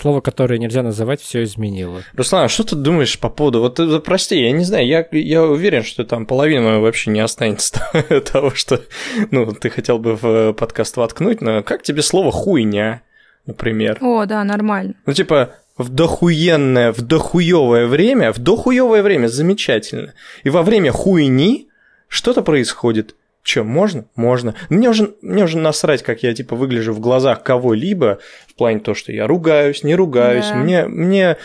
Слово, которое нельзя называть, все изменило. Руслан, а что ты думаешь по поводу... Вот э, прости, я не знаю, я, я уверен, что там половина вообще не останется того, что ну, ты хотел бы в э, подкаст воткнуть, но как тебе слово «хуйня», например? О, да, нормально. Ну, типа, в дохуенное, в дохуевое время, в дохуевое время замечательно. И во время хуйни что-то происходит. Че, можно? Можно. Мне уже, мне уже насрать, как я, типа, выгляжу в глазах кого-либо, в плане того, что я ругаюсь, не ругаюсь. Да. Мне, мне,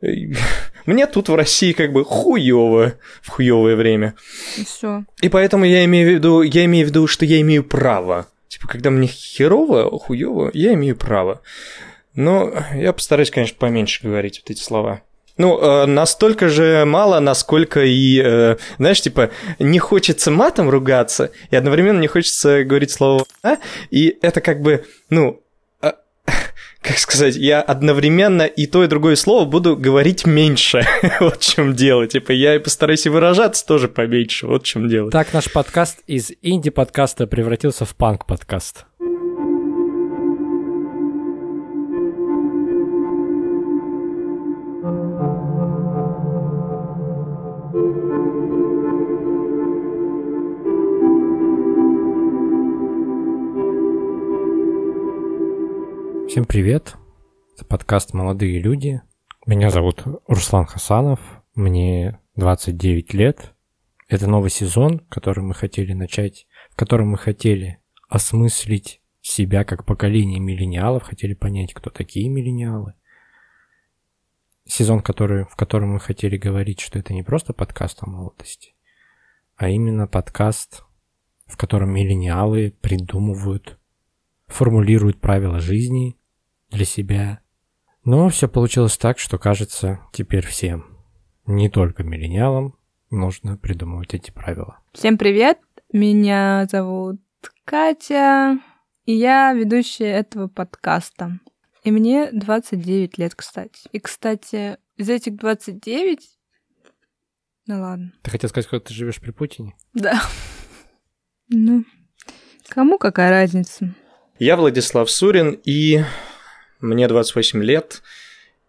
мне тут в России как бы хуево в хуевое время. И все. И поэтому я имею в виду, я имею в виду, что я имею право. Типа, когда мне херово, хуево, я имею право. Но я постараюсь, конечно, поменьше говорить вот эти слова. Ну, э, настолько же мало, насколько и, э, знаешь, типа, не хочется матом ругаться, и одновременно не хочется говорить слово «а», и это как бы, ну, э, как сказать, я одновременно и то, и другое слово буду говорить меньше. вот в чем дело. Типа, я и постараюсь и выражаться тоже поменьше. Вот в чем дело. Так наш подкаст из инди-подкаста превратился в панк-подкаст. Всем привет. Это подкаст «Молодые люди». Меня зовут Руслан Хасанов. Мне 29 лет. Это новый сезон, который мы хотели начать, в котором мы хотели осмыслить себя как поколение миллениалов, хотели понять, кто такие миллениалы. Сезон, который, в котором мы хотели говорить, что это не просто подкаст о молодости, а именно подкаст, в котором миллениалы придумывают, формулируют правила жизни, для себя. Но все получилось так, что кажется теперь всем, не только миллениалам, нужно придумывать эти правила. Всем привет, меня зовут Катя, и я ведущая этого подкаста. И мне 29 лет, кстати. И, кстати, из этих 29... Ну ладно. Ты хотел сказать, что ты живешь при Путине? Да. Ну, кому какая разница? Я Владислав Сурин, и мне 28 лет,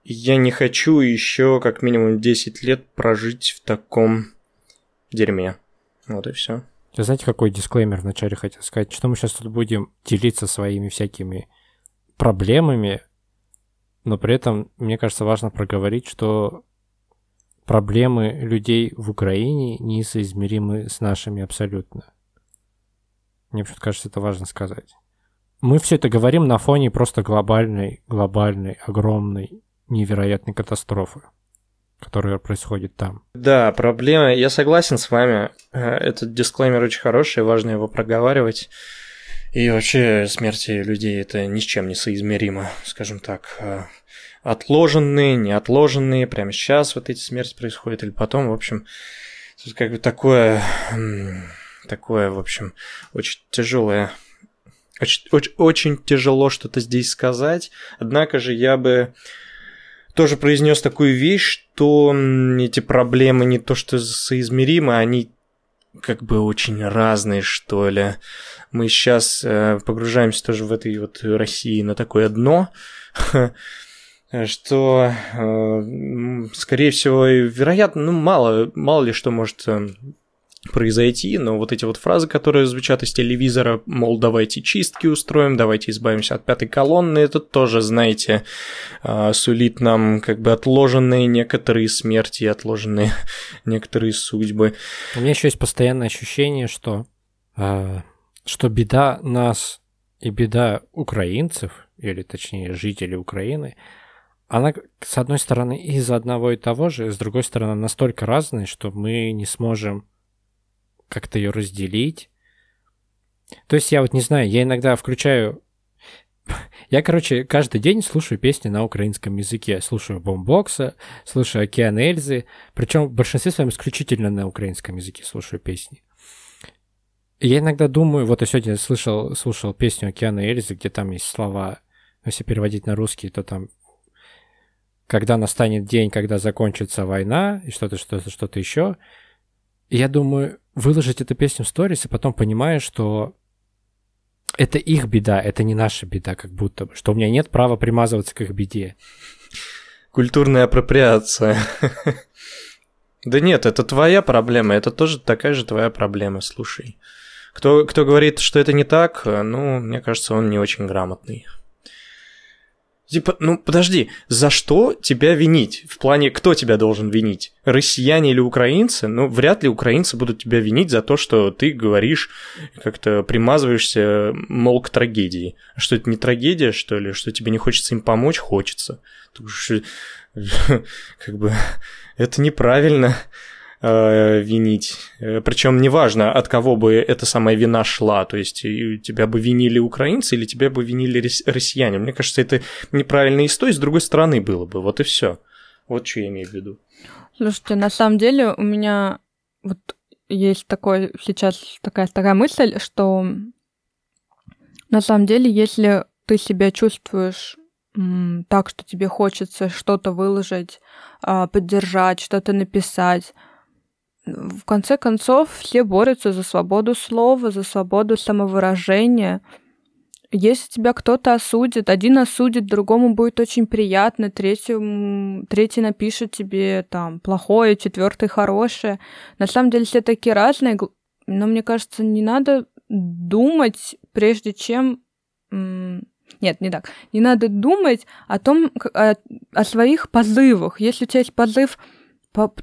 я не хочу еще как минимум 10 лет прожить в таком дерьме. Вот и все. Вы знаете, какой дисклеймер вначале хотел сказать? Что мы сейчас тут будем делиться своими всякими проблемами, но при этом, мне кажется, важно проговорить, что проблемы людей в Украине несоизмеримы с нашими абсолютно. Мне почему-то кажется, это важно сказать мы все это говорим на фоне просто глобальной, глобальной, огромной, невероятной катастрофы, которая происходит там. Да, проблема, я согласен с вами. Э, этот дисклеймер очень хороший, важно его проговаривать. И вообще смерти людей это ни с чем не соизмеримо, скажем так. Э, отложенные, неотложенные, прямо сейчас вот эти смерти происходят или потом, в общем, как бы такое, такое, в общем, очень тяжелое очень, очень, очень тяжело что-то здесь сказать. Однако же я бы тоже произнес такую вещь, что эти проблемы не то что соизмеримы, они как бы очень разные, что ли. Мы сейчас э, погружаемся тоже в этой вот России на такое дно, что, э, скорее всего, вероятно, ну, мало, мало ли что может э, произойти, но вот эти вот фразы, которые звучат из телевизора, мол, давайте чистки устроим, давайте избавимся от пятой колонны, это тоже, знаете, а, сулит нам как бы отложенные некоторые смерти, отложенные некоторые судьбы. У меня еще есть постоянное ощущение, что, а, что беда нас и беда украинцев, или точнее жителей Украины, она, с одной стороны, из одного и того же, с другой стороны, настолько разная, что мы не сможем как-то ее разделить. То есть я вот не знаю, я иногда включаю... Я, короче, каждый день слушаю песни на украинском языке. Слушаю Бомбокса, слушаю Океан Эльзы. Причем в большинстве своем исключительно на украинском языке слушаю песни. Я иногда думаю, вот я сегодня слышал, слушал песню Океана Эльзы, где там есть слова, если переводить на русский, то там когда настанет день, когда закончится война, и что-то, что-то, что-то еще. Я думаю, выложить эту песню в сторис, и потом понимаешь, что это их беда, это не наша беда, как будто бы, что у меня нет права примазываться к их беде. Культурная апроприация. Да нет, это твоя проблема, это тоже такая же твоя проблема, слушай. Кто, кто говорит, что это не так, ну, мне кажется, он не очень грамотный. Типа, ну подожди, за что тебя винить? В плане, кто тебя должен винить? Россияне или украинцы? Ну, вряд ли украинцы будут тебя винить за то, что ты говоришь, как-то примазываешься, мол, к трагедии. А что это не трагедия, что ли? Что тебе не хочется им помочь? Хочется. Как бы это неправильно э, винить. Э, Причем неважно, от кого бы эта самая вина шла. То есть тебя бы винили украинцы или тебя бы винили россияне. Мне кажется, это неправильно и с той, и с другой стороны было бы. Вот и все. Вот что я имею в виду. Слушайте, на самом деле у меня вот есть такой сейчас такая такая мысль, что на самом деле, если ты себя чувствуешь так, что тебе хочется что-то выложить, а, поддержать, что-то написать, в конце концов, все борются за свободу слова, за свободу самовыражения. Если тебя кто-то осудит, один осудит, другому будет очень приятно, третьему, третий напишет тебе там плохое, четвертый хорошее. На самом деле все такие разные, но мне кажется, не надо думать, прежде чем... Нет, не так. Не надо думать о том, о, о своих позывах. Если у тебя есть позыв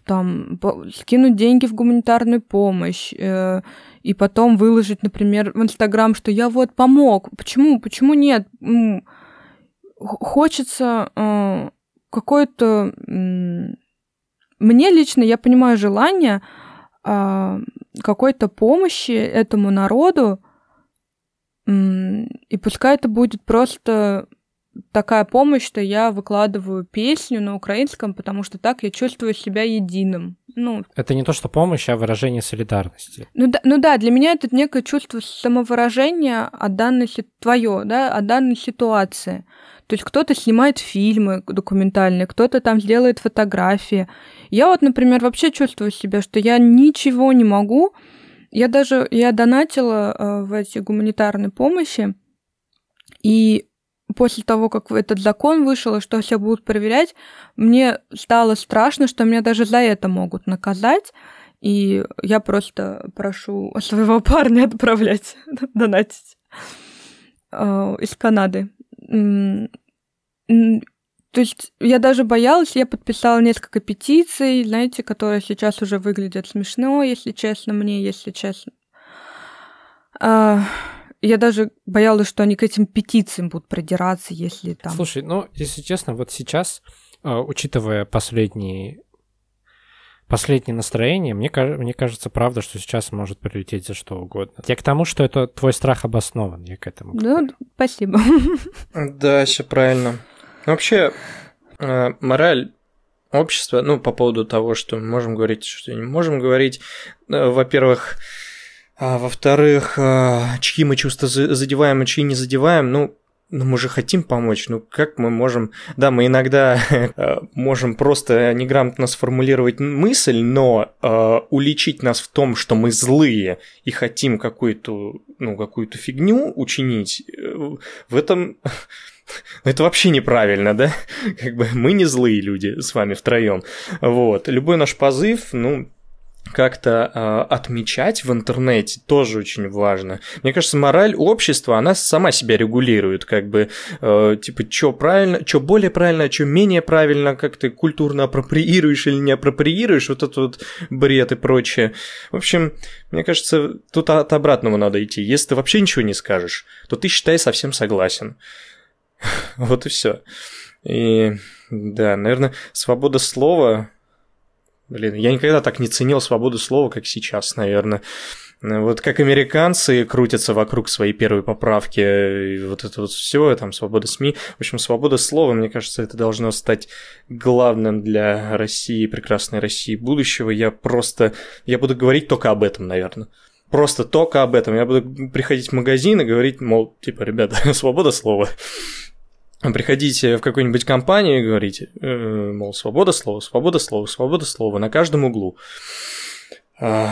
там, скинуть деньги в гуманитарную помощь э, и потом выложить, например, в Инстаграм, что я вот помог. Почему? Почему нет? Хочется э, какое-то... Э, мне лично, я понимаю желание э, какой-то помощи этому народу, э, и пускай это будет просто такая помощь, что я выкладываю песню на украинском, потому что так я чувствую себя единым. Ну, это не то, что помощь, а выражение солидарности. Ну да, ну да для меня это некое чувство самовыражения о данной твое, да, о данной ситуации. То есть кто-то снимает фильмы документальные, кто-то там сделает фотографии. Я вот, например, вообще чувствую себя, что я ничего не могу. Я даже я донатила э, в эти гуманитарные помощи, и после того, как этот закон вышел, и что все будут проверять, мне стало страшно, что меня даже за это могут наказать. И я просто прошу своего парня отправлять, донатить э, из Канады. То есть я даже боялась, я подписала несколько петиций, знаете, которые сейчас уже выглядят смешно, если честно, мне, если честно. Я даже боялась, что они к этим петициям будут продираться, если там... Слушай, ну, если честно, вот сейчас, а, учитывая последние последнее настроение, мне, мне кажется, правда, что сейчас может прилететь за что угодно. Я к тому, что это твой страх обоснован, я к этому. Ну, спасибо. Да, все правильно. Вообще, э, мораль общества, ну, по поводу того, что мы можем говорить, что не можем говорить, э, во-первых, а, во-вторых, а, чьи мы чувства задеваем, а чьи не задеваем, ну, ну, мы же хотим помочь, ну как мы можем... Да, мы иногда а, можем просто неграмотно сформулировать мысль, но э, уличить нас в том, что мы злые и хотим какую-то, ну, какую-то фигню учинить, э, в этом... Это вообще неправильно, да? Как бы мы не злые люди с вами втроем. Вот. Любой наш позыв, ну, как-то э, отмечать в интернете тоже очень важно. Мне кажется, мораль общества, она сама себя регулирует, как бы, э, типа, что правильно, что более правильно, что менее правильно, как ты культурно апроприируешь или не апроприируешь, вот этот вот бред и прочее. В общем, мне кажется, тут от обратного надо идти. Если ты вообще ничего не скажешь, то ты, считай, совсем согласен. Вот и все. И да, наверное, свобода слова Блин, я никогда так не ценил свободу слова, как сейчас, наверное. Вот как американцы крутятся вокруг своей первой поправки, и вот это вот все, там, свобода СМИ. В общем, свобода слова, мне кажется, это должно стать главным для России, прекрасной России будущего. Я просто, я буду говорить только об этом, наверное. Просто только об этом. Я буду приходить в магазин и говорить, мол, типа, ребята, свобода слова приходите в какую-нибудь компанию и говорите, э, мол, свобода слова, свобода слова, свобода слова на каждом углу, э,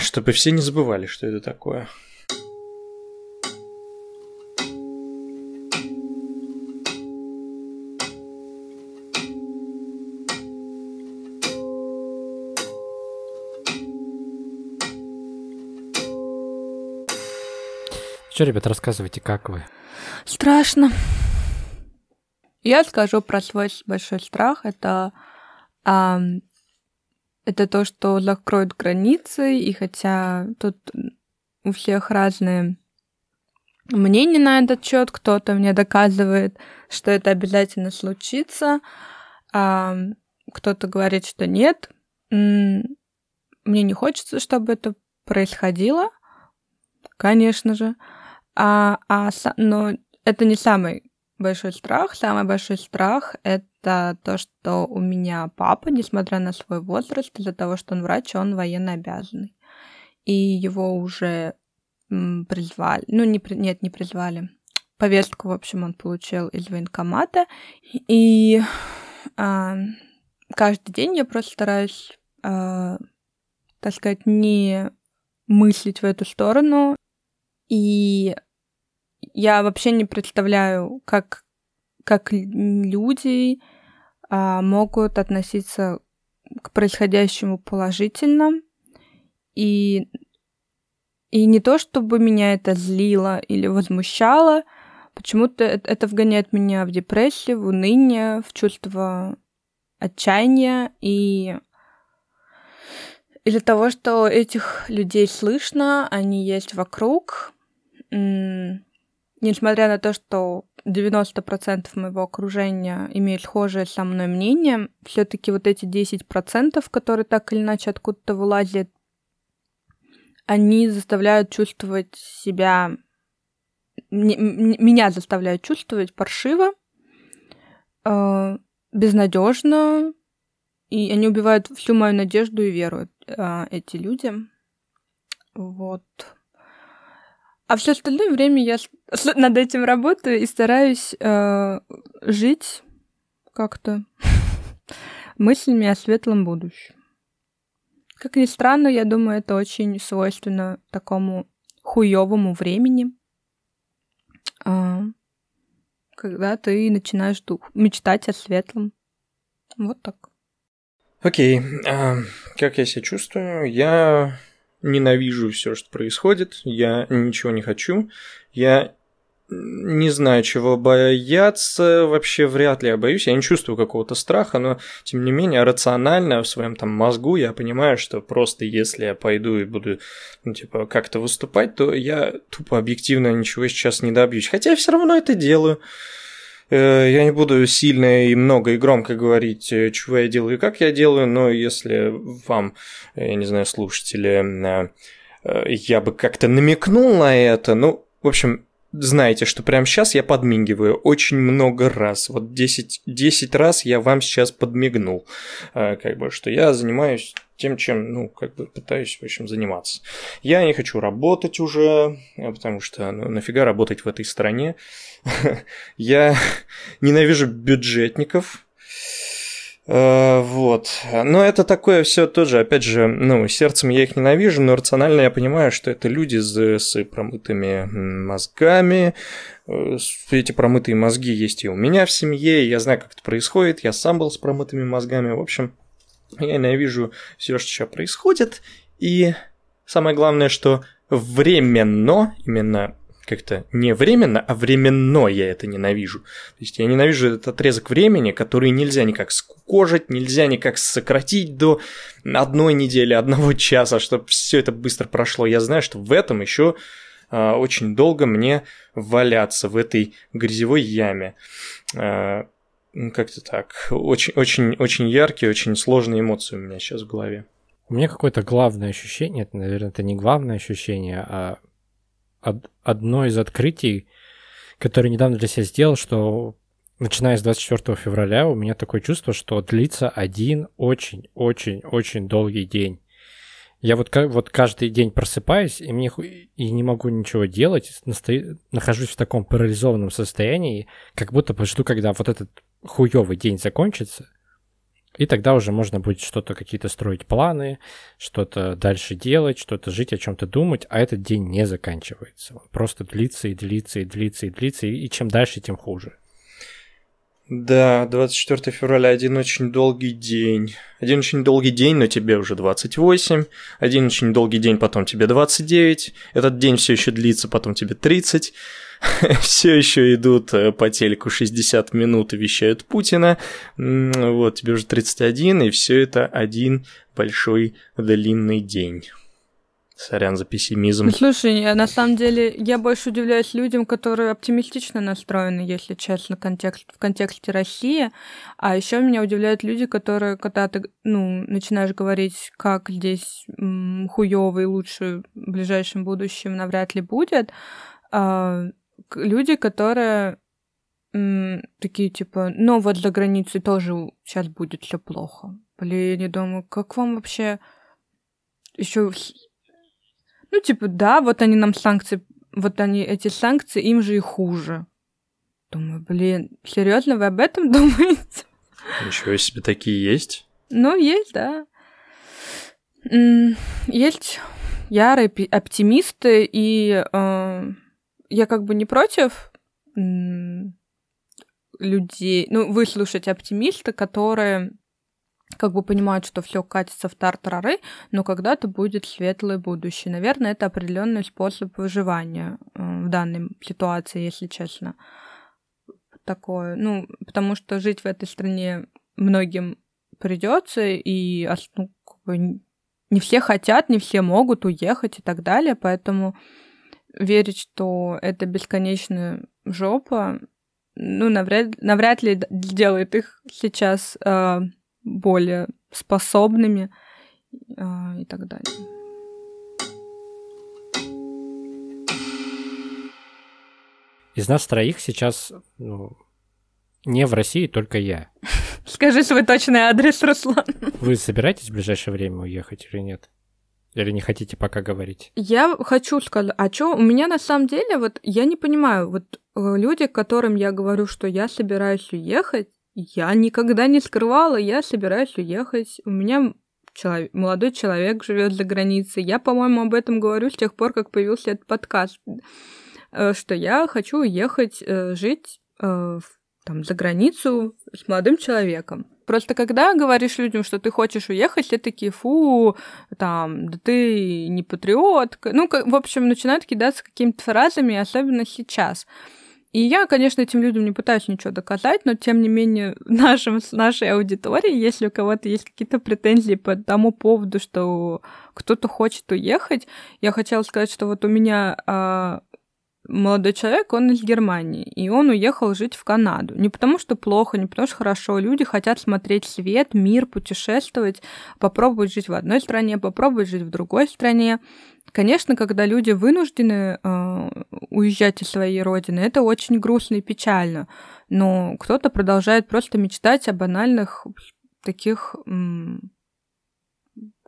чтобы все не забывали, что это такое. Что, ребят, рассказывайте, как вы? Страшно. Я скажу про свой большой страх. Это, а, это то, что закроют границы, и хотя тут у всех разные мнения на этот счет, кто-то мне доказывает, что это обязательно случится, а кто-то говорит, что нет. Мне не хочется, чтобы это происходило, конечно же. А, а, но это не самый большой страх. Самый большой страх — это то, что у меня папа, несмотря на свой возраст, из-за того, что он врач, он военно обязанный. И его уже призвали. Ну, не, нет, не призвали. Повестку, в общем, он получил из военкомата. И а, каждый день я просто стараюсь, а, так сказать, не мыслить в эту сторону. И я вообще не представляю, как, как люди а, могут относиться к происходящему положительно. И, и не то, чтобы меня это злило или возмущало, почему-то это вгоняет меня в депрессию, в уныние, в чувство отчаяния и из-за того, что этих людей слышно, они есть вокруг, несмотря на то, что 90% моего окружения имеют схожее со мной мнение, все-таки вот эти 10%, которые так или иначе откуда-то вылазят, они заставляют чувствовать себя... Меня заставляют чувствовать паршиво, э, безнадежно, и они убивают всю мою надежду и веру, э, эти люди. Вот. А все остальное время я над этим работаю и стараюсь э, жить как-то мыслями о светлом будущем. Как ни странно, я думаю, это очень свойственно такому хуевому времени, э, когда ты начинаешь дух, мечтать о светлом. Вот так. Окей, okay. а, как я себя чувствую? Я ненавижу все, что происходит, я ничего не хочу, я не знаю, чего бояться, вообще вряд ли я боюсь, я не чувствую какого-то страха, но тем не менее рационально в своем там мозгу я понимаю, что просто если я пойду и буду, ну, типа, как-то выступать, то я тупо объективно ничего сейчас не добьюсь, хотя я все равно это делаю. Э, я не буду сильно и много и громко говорить, э, чего я делаю и как я делаю, но если вам, я не знаю, слушатели, э, я бы как-то намекнул на это, ну, в общем, знаете, что прямо сейчас я подмигиваю очень много раз. Вот 10, 10 раз я вам сейчас подмигнул. Как бы, что я занимаюсь тем, чем, ну, как бы пытаюсь, в общем, заниматься. Я не хочу работать уже, потому что, ну, нафига работать в этой стране. Я ненавижу бюджетников. Э, вот. Но это такое все тоже, опять же, ну, сердцем я их ненавижу, но рационально я понимаю, что это люди с, с промытыми мозгами. Э, эти промытые мозги есть и у меня в семье, я знаю, как это происходит, я сам был с промытыми мозгами. В общем, я ненавижу все, что сейчас происходит. И самое главное, что временно, именно как-то не временно, а временно я это ненавижу. То есть я ненавижу этот отрезок времени, который нельзя никак скукожить, нельзя никак сократить до одной недели, одного часа, чтобы все это быстро прошло. Я знаю, что в этом еще э, очень долго мне валяться в этой грязевой яме. Э, как-то так. Очень, очень, очень яркие, очень сложные эмоции у меня сейчас в голове. У меня какое-то главное ощущение, это, наверное, это не главное ощущение, а одно из открытий, которое недавно для себя сделал, что начиная с 24 февраля у меня такое чувство, что длится один очень-очень-очень долгий день. Я вот, вот каждый день просыпаюсь, и, мне, и не могу ничего делать, насто... нахожусь в таком парализованном состоянии, как будто жду, когда вот этот хуёвый день закончится, и тогда уже можно будет что-то, какие-то строить планы, что-то дальше делать, что-то жить, о чем-то думать, а этот день не заканчивается. Он просто длится и длится и длится и длится, и, чем дальше, тем хуже. Да, 24 февраля один очень долгий день. Один очень долгий день, но тебе уже 28. Один очень долгий день, потом тебе 29. Этот день все еще длится, потом тебе 30. все еще идут э, по телеку 60 минут и вещают Путина. Вот, тебе уже 31, и все это один большой длинный день. Сорян за пессимизм. Ну, слушай, на самом деле я больше удивляюсь людям, которые оптимистично настроены, если честно, контекст, в контексте России. А еще меня удивляют люди, которые, когда ты ну, начинаешь говорить, как здесь хуёво и лучше в ближайшем будущем навряд ли будет, а, люди, которые такие типа, ну вот за границей тоже сейчас будет все плохо. Блин, я думаю, как вам вообще еще ну, типа, да, вот они нам санкции, вот они, эти санкции, им же и хуже. Думаю, блин, серьезно, вы об этом думаете? Ничего себе, такие есть? Ну, есть, да. Есть ярые оптимисты, и э, я как бы не против людей, ну, выслушать оптимиста, которые как бы понимают, что все катится в тартарары, но когда-то будет светлое будущее. Наверное, это определенный способ выживания э, в данной ситуации, если честно. Такое. Ну, потому что жить в этой стране многим придется, и ну, как бы, не все хотят, не все могут уехать и так далее, поэтому верить, что это бесконечная жопа, ну, навряд, навряд ли сделает их сейчас э, более способными э, и так далее. Из нас троих сейчас ну, не в России, только я. Скажи свой точный адрес, Руслан. Вы собираетесь в ближайшее время уехать или нет? Или не хотите пока говорить? Я хочу сказать, а что, у меня на самом деле, вот я не понимаю, вот э, люди, которым я говорю, что я собираюсь уехать, я никогда не скрывала, я собираюсь уехать. У меня человек, молодой человек живет за границей. Я, по-моему, об этом говорю с тех пор, как появился этот подкаст, э, что я хочу уехать э, жить э, там, за границу с молодым человеком. Просто когда говоришь людям, что ты хочешь уехать, все такие, фу, там, да ты не патриот. Ну, в общем, начинают кидаться какими-то фразами, особенно сейчас. И я, конечно, этим людям не пытаюсь ничего доказать, но тем не менее нашим, нашей аудитории, если у кого-то есть какие-то претензии по тому поводу, что кто-то хочет уехать, я хотела сказать, что вот у меня а, молодой человек, он из Германии, и он уехал жить в Канаду. Не потому что плохо, не потому что хорошо. Люди хотят смотреть свет, мир, путешествовать, попробовать жить в одной стране, попробовать жить в другой стране. Конечно, когда люди вынуждены э, уезжать из своей родины, это очень грустно и печально. Но кто-то продолжает просто мечтать о банальных таких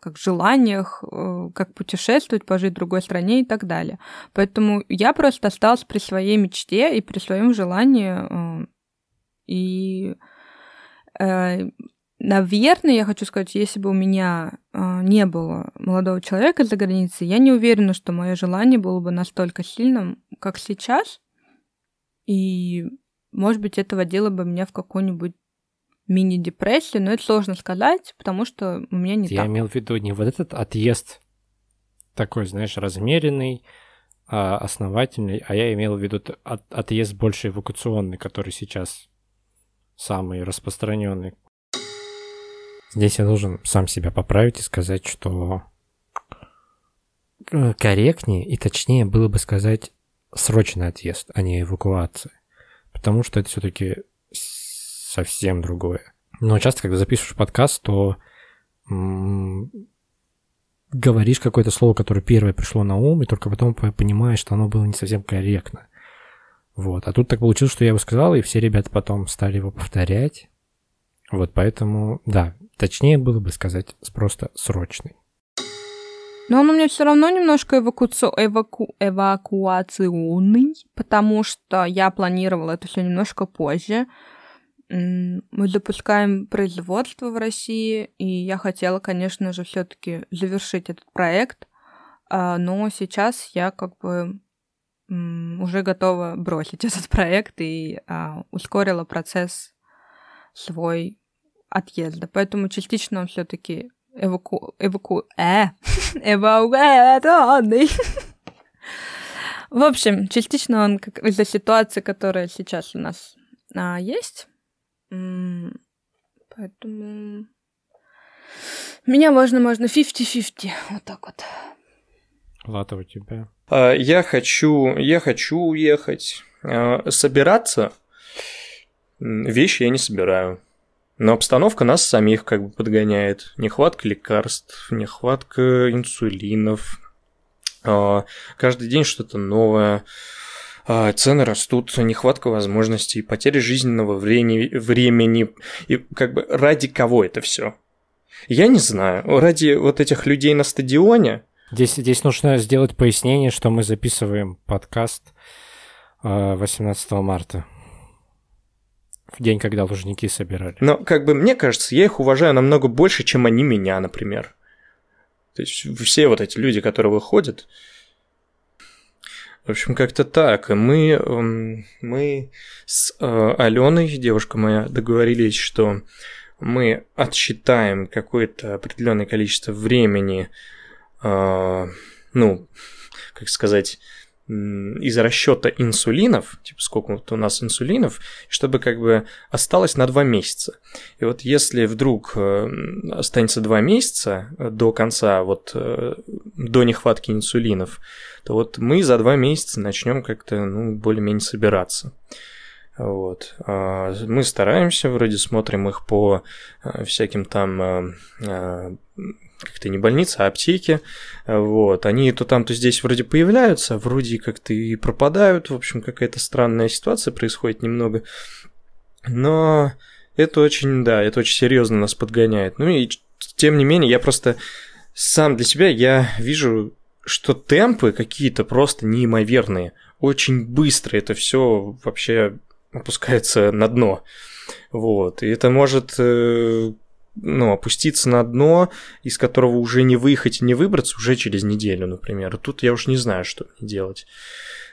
как желаниях, э, как путешествовать, пожить в другой стране и так далее. Поэтому я просто осталась при своей мечте и при своем желании. Э, и э, Наверное, я хочу сказать, если бы у меня э, не было молодого человека за границей, я не уверена, что мое желание было бы настолько сильным, как сейчас. И, может быть, это водило бы меня в какую-нибудь мини-депрессию, но это сложно сказать, потому что у меня не я так. Я имел в виду не вот этот отъезд такой, знаешь, размеренный, а основательный, а я имел в виду от, отъезд больше эвакуационный, который сейчас самый распространенный. Здесь я должен сам себя поправить и сказать, что э, корректнее и точнее было бы сказать срочный отъезд, а не эвакуация. Потому что это все-таки совсем другое. Но часто, когда записываешь подкаст, то говоришь какое-то слово, которое первое пришло на ум, и только потом понимаешь, что оно было не совсем корректно. Вот. А тут так получилось, что я его сказал, и все ребята потом стали его повторять. Вот поэтому, да, точнее было бы сказать просто срочный. Но он у меня все равно немножко эвакуци... эваку... эвакуационный, потому что я планировала это все немножко позже. Мы запускаем производство в России, и я хотела, конечно же, все-таки завершить этот проект, а, но сейчас я как бы уже готова бросить этот проект и а, ускорила процесс свой отъезда. Поэтому частично он все-таки эваку... эваку... э... эвакуированный. В общем, частично он как из-за ситуации, которая сейчас у нас а, есть. Поэтому меня можно, можно 50-50. Вот так вот. Лата у тебя. А, я хочу, я хочу уехать. А, собираться вещи я не собираю. Но обстановка нас самих как бы подгоняет. Нехватка лекарств, нехватка инсулинов. А, каждый день что-то новое. А, цены растут, нехватка возможностей, потеря жизненного времени, времени. И как бы ради кого это все? Я не знаю. Ради вот этих людей на стадионе? Здесь, здесь нужно сделать пояснение, что мы записываем подкаст 18 марта в день, когда лужники собирали. Но, как бы, мне кажется, я их уважаю намного больше, чем они меня, например. То есть все вот эти люди, которые выходят, в общем, как-то так. Мы, эм, мы с э, Аленой, девушка моя, договорились, что мы отсчитаем какое-то определенное количество времени, э, ну, как сказать, из расчета инсулинов, типа сколько вот у нас инсулинов, чтобы как бы осталось на два месяца. И вот если вдруг э, останется два месяца до конца, вот э, до нехватки инсулинов, то вот мы за два месяца начнем как-то ну, более-менее собираться. Вот. А, мы стараемся, вроде смотрим их по э, всяким там как-то не больница, а аптеки. Вот. Они то там, то здесь вроде появляются, вроде как-то и пропадают. В общем, какая-то странная ситуация происходит немного. Но это очень, да, это очень серьезно нас подгоняет. Ну и тем не менее, я просто сам для себя, я вижу, что темпы какие-то просто неимоверные. Очень быстро это все вообще опускается на дно. Вот. И это может э, ну, опуститься на дно, из которого уже не выехать и не выбраться уже через неделю, например. Тут я уж не знаю, что мне делать.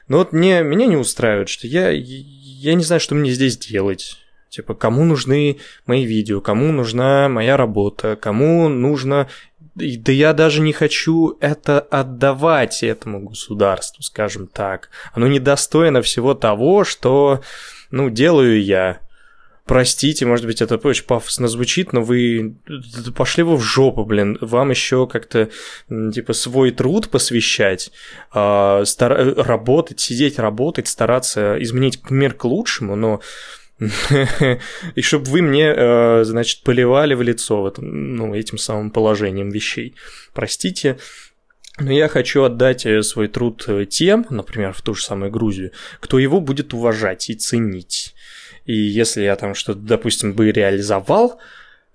Но вот мне, меня не устраивает, что я, я не знаю, что мне здесь делать. Типа, кому нужны мои видео, кому нужна моя работа, кому нужно... Да я даже не хочу это отдавать этому государству, скажем так. Оно недостойно всего того, что, ну, делаю я. Простите, может быть, это очень пафосно звучит, но вы пошли вы в жопу, блин. Вам еще как-то типа свой труд посвящать, э, стар... работать, сидеть, работать, стараться изменить мир к лучшему, но и чтобы вы мне, э, значит, поливали в лицо вот, ну, этим самым положением вещей. Простите, но я хочу отдать э, свой труд э, тем, например, в ту же самую Грузию, кто его будет уважать и ценить. И если я там что-то, допустим, бы реализовал,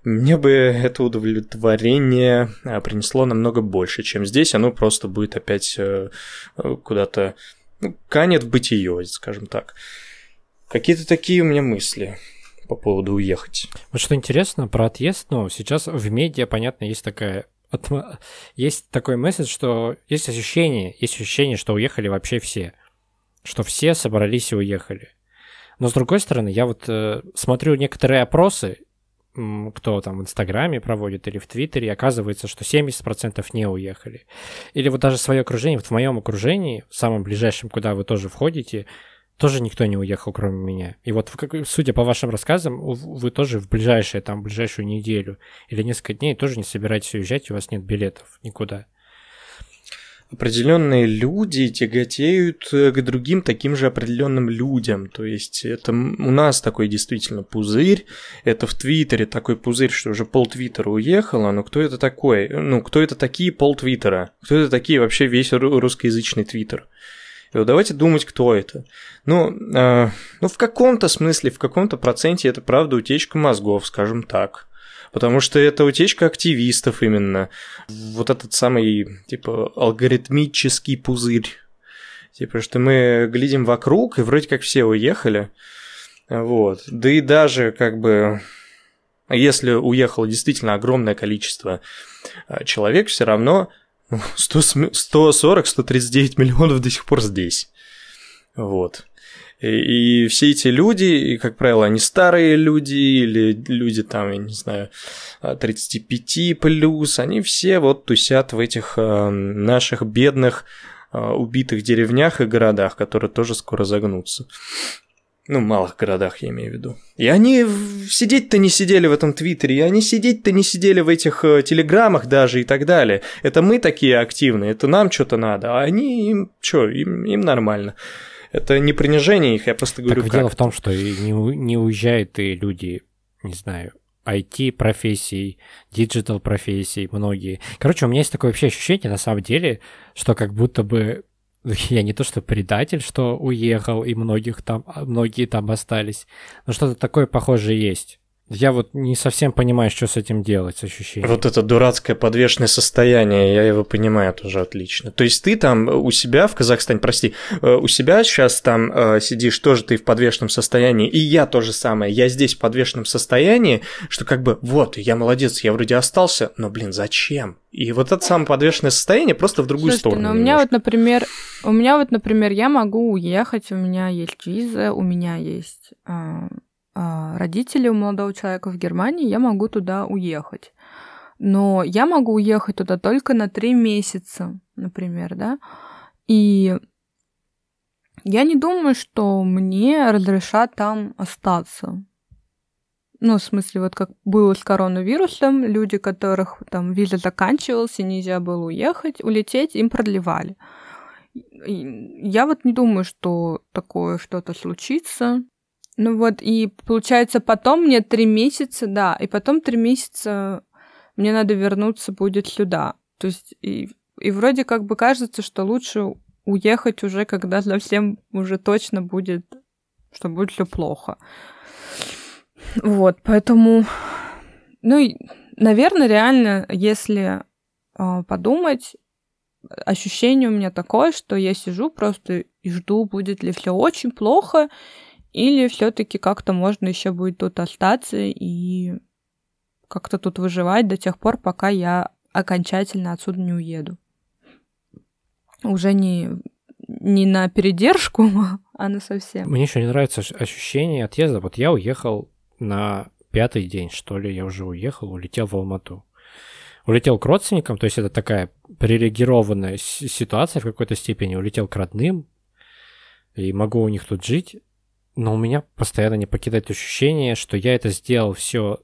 мне бы это удовлетворение а, принесло намного больше, чем здесь. Оно просто будет опять э, э, куда-то ну, канет в бытие, скажем так. Какие-то такие у меня мысли по поводу уехать. Вот что интересно про отъезд, ну, сейчас в медиа, понятно, есть такая есть такой месседж, что есть ощущение, есть ощущение, что уехали вообще все. Что все собрались и уехали. Но с другой стороны, я вот э, смотрю некоторые опросы, кто там в Инстаграме проводит или в Твиттере, оказывается, что 70% не уехали. Или вот даже свое окружение, вот в моем окружении, в самом ближайшем, куда вы тоже входите, тоже никто не уехал, кроме меня. И вот, судя по вашим рассказам, вы тоже в ближайшее, там, ближайшую неделю или несколько дней тоже не собираетесь уезжать, у вас нет билетов никуда определенные люди тяготеют э, к другим таким же определенным людям. То есть это у нас такой действительно пузырь, это в Твиттере такой пузырь, что уже пол Твиттера уехало, но кто это такой? Ну, кто это такие пол Твиттера? Кто это такие вообще весь русскоязычный Твиттер? Давайте думать, кто это. Ну, э, ну в каком-то смысле, в каком-то проценте это правда утечка мозгов, скажем так потому что это утечка активистов именно. Вот этот самый, типа, алгоритмический пузырь. Типа, что мы глядим вокруг, и вроде как все уехали. Вот. Да и даже, как бы, если уехало действительно огромное количество а, человек, все равно 140-139 миллионов до сих пор здесь. Вот. И, все эти люди, и, как правило, они старые люди или люди там, я не знаю, 35 плюс, они все вот тусят в этих э, наших бедных э, убитых деревнях и городах, которые тоже скоро загнутся. Ну, малых городах, я имею в виду. И они сидеть-то не сидели в этом Твиттере, и они сидеть-то не сидели в этих э, телеграммах даже и так далее. Это мы такие активные, это нам что-то надо, а они им что, им, им нормально. Это не принижение их, я просто говорю, так дело в том, что не, не уезжают и люди, не знаю, IT-профессий, диджитал-профессий, многие. Короче, у меня есть такое вообще ощущение, на самом деле, что как будто бы я не то что предатель, что уехал, и многих там, многие там остались, но что-то такое похожее есть. Я вот не совсем понимаю, что с этим делать, с ощущением. Вот это дурацкое подвешенное состояние, я его понимаю тоже отлично. То есть ты там у себя в Казахстане, прости, э, у себя сейчас там э, сидишь, тоже ты в подвешенном состоянии, и я то же самое, я здесь в подвешенном состоянии, что как бы вот, я молодец, я вроде остался, но, блин, зачем? И вот это самое подвешенное состояние просто в другую Слушайте, сторону. Ну, у меня вот, например, у меня вот, например, я могу уехать, у меня есть виза, у меня есть а, родители у молодого человека в Германии, я могу туда уехать. Но я могу уехать туда только на три месяца, например, да. И я не думаю, что мне разрешат там остаться. Ну, в смысле, вот как было с коронавирусом, люди, которых там виза заканчивалась, и нельзя было уехать, улететь, им продлевали. Я вот не думаю, что такое что-то случится. Ну вот, и получается, потом мне три месяца, да, и потом три месяца мне надо вернуться будет сюда. То есть, и, и вроде как бы кажется, что лучше уехать уже, когда совсем уже точно будет, что будет все плохо. Вот, поэтому, ну, и, наверное, реально, если э, подумать, ощущение у меня такое, что я сижу просто и жду, будет ли все очень плохо, или все-таки как-то можно еще будет тут остаться и как-то тут выживать до тех пор, пока я окончательно отсюда не уеду. Уже не, не на передержку, а на совсем. Мне еще не нравится ощущение отъезда. Вот я уехал на пятый день, что ли, я уже уехал, улетел в Алмату. Улетел к родственникам, то есть это такая привилегированная ситуация в какой-то степени. Улетел к родным, и могу у них тут жить но у меня постоянно не покидает ощущение, что я это сделал все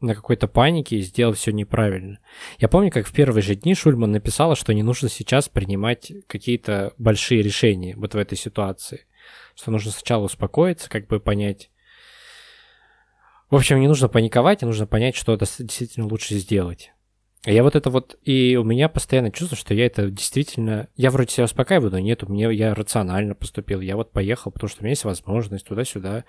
на какой-то панике и сделал все неправильно. Я помню, как в первые же дни Шульман написала, что не нужно сейчас принимать какие-то большие решения вот в этой ситуации. Что нужно сначала успокоиться, как бы понять. В общем, не нужно паниковать, а нужно понять, что действительно лучше сделать. Я вот это вот, и у меня постоянно чувство, что я это действительно, я вроде себя успокаиваю, но нет, у меня я рационально поступил, я вот поехал, потому что у меня есть возможность туда-сюда.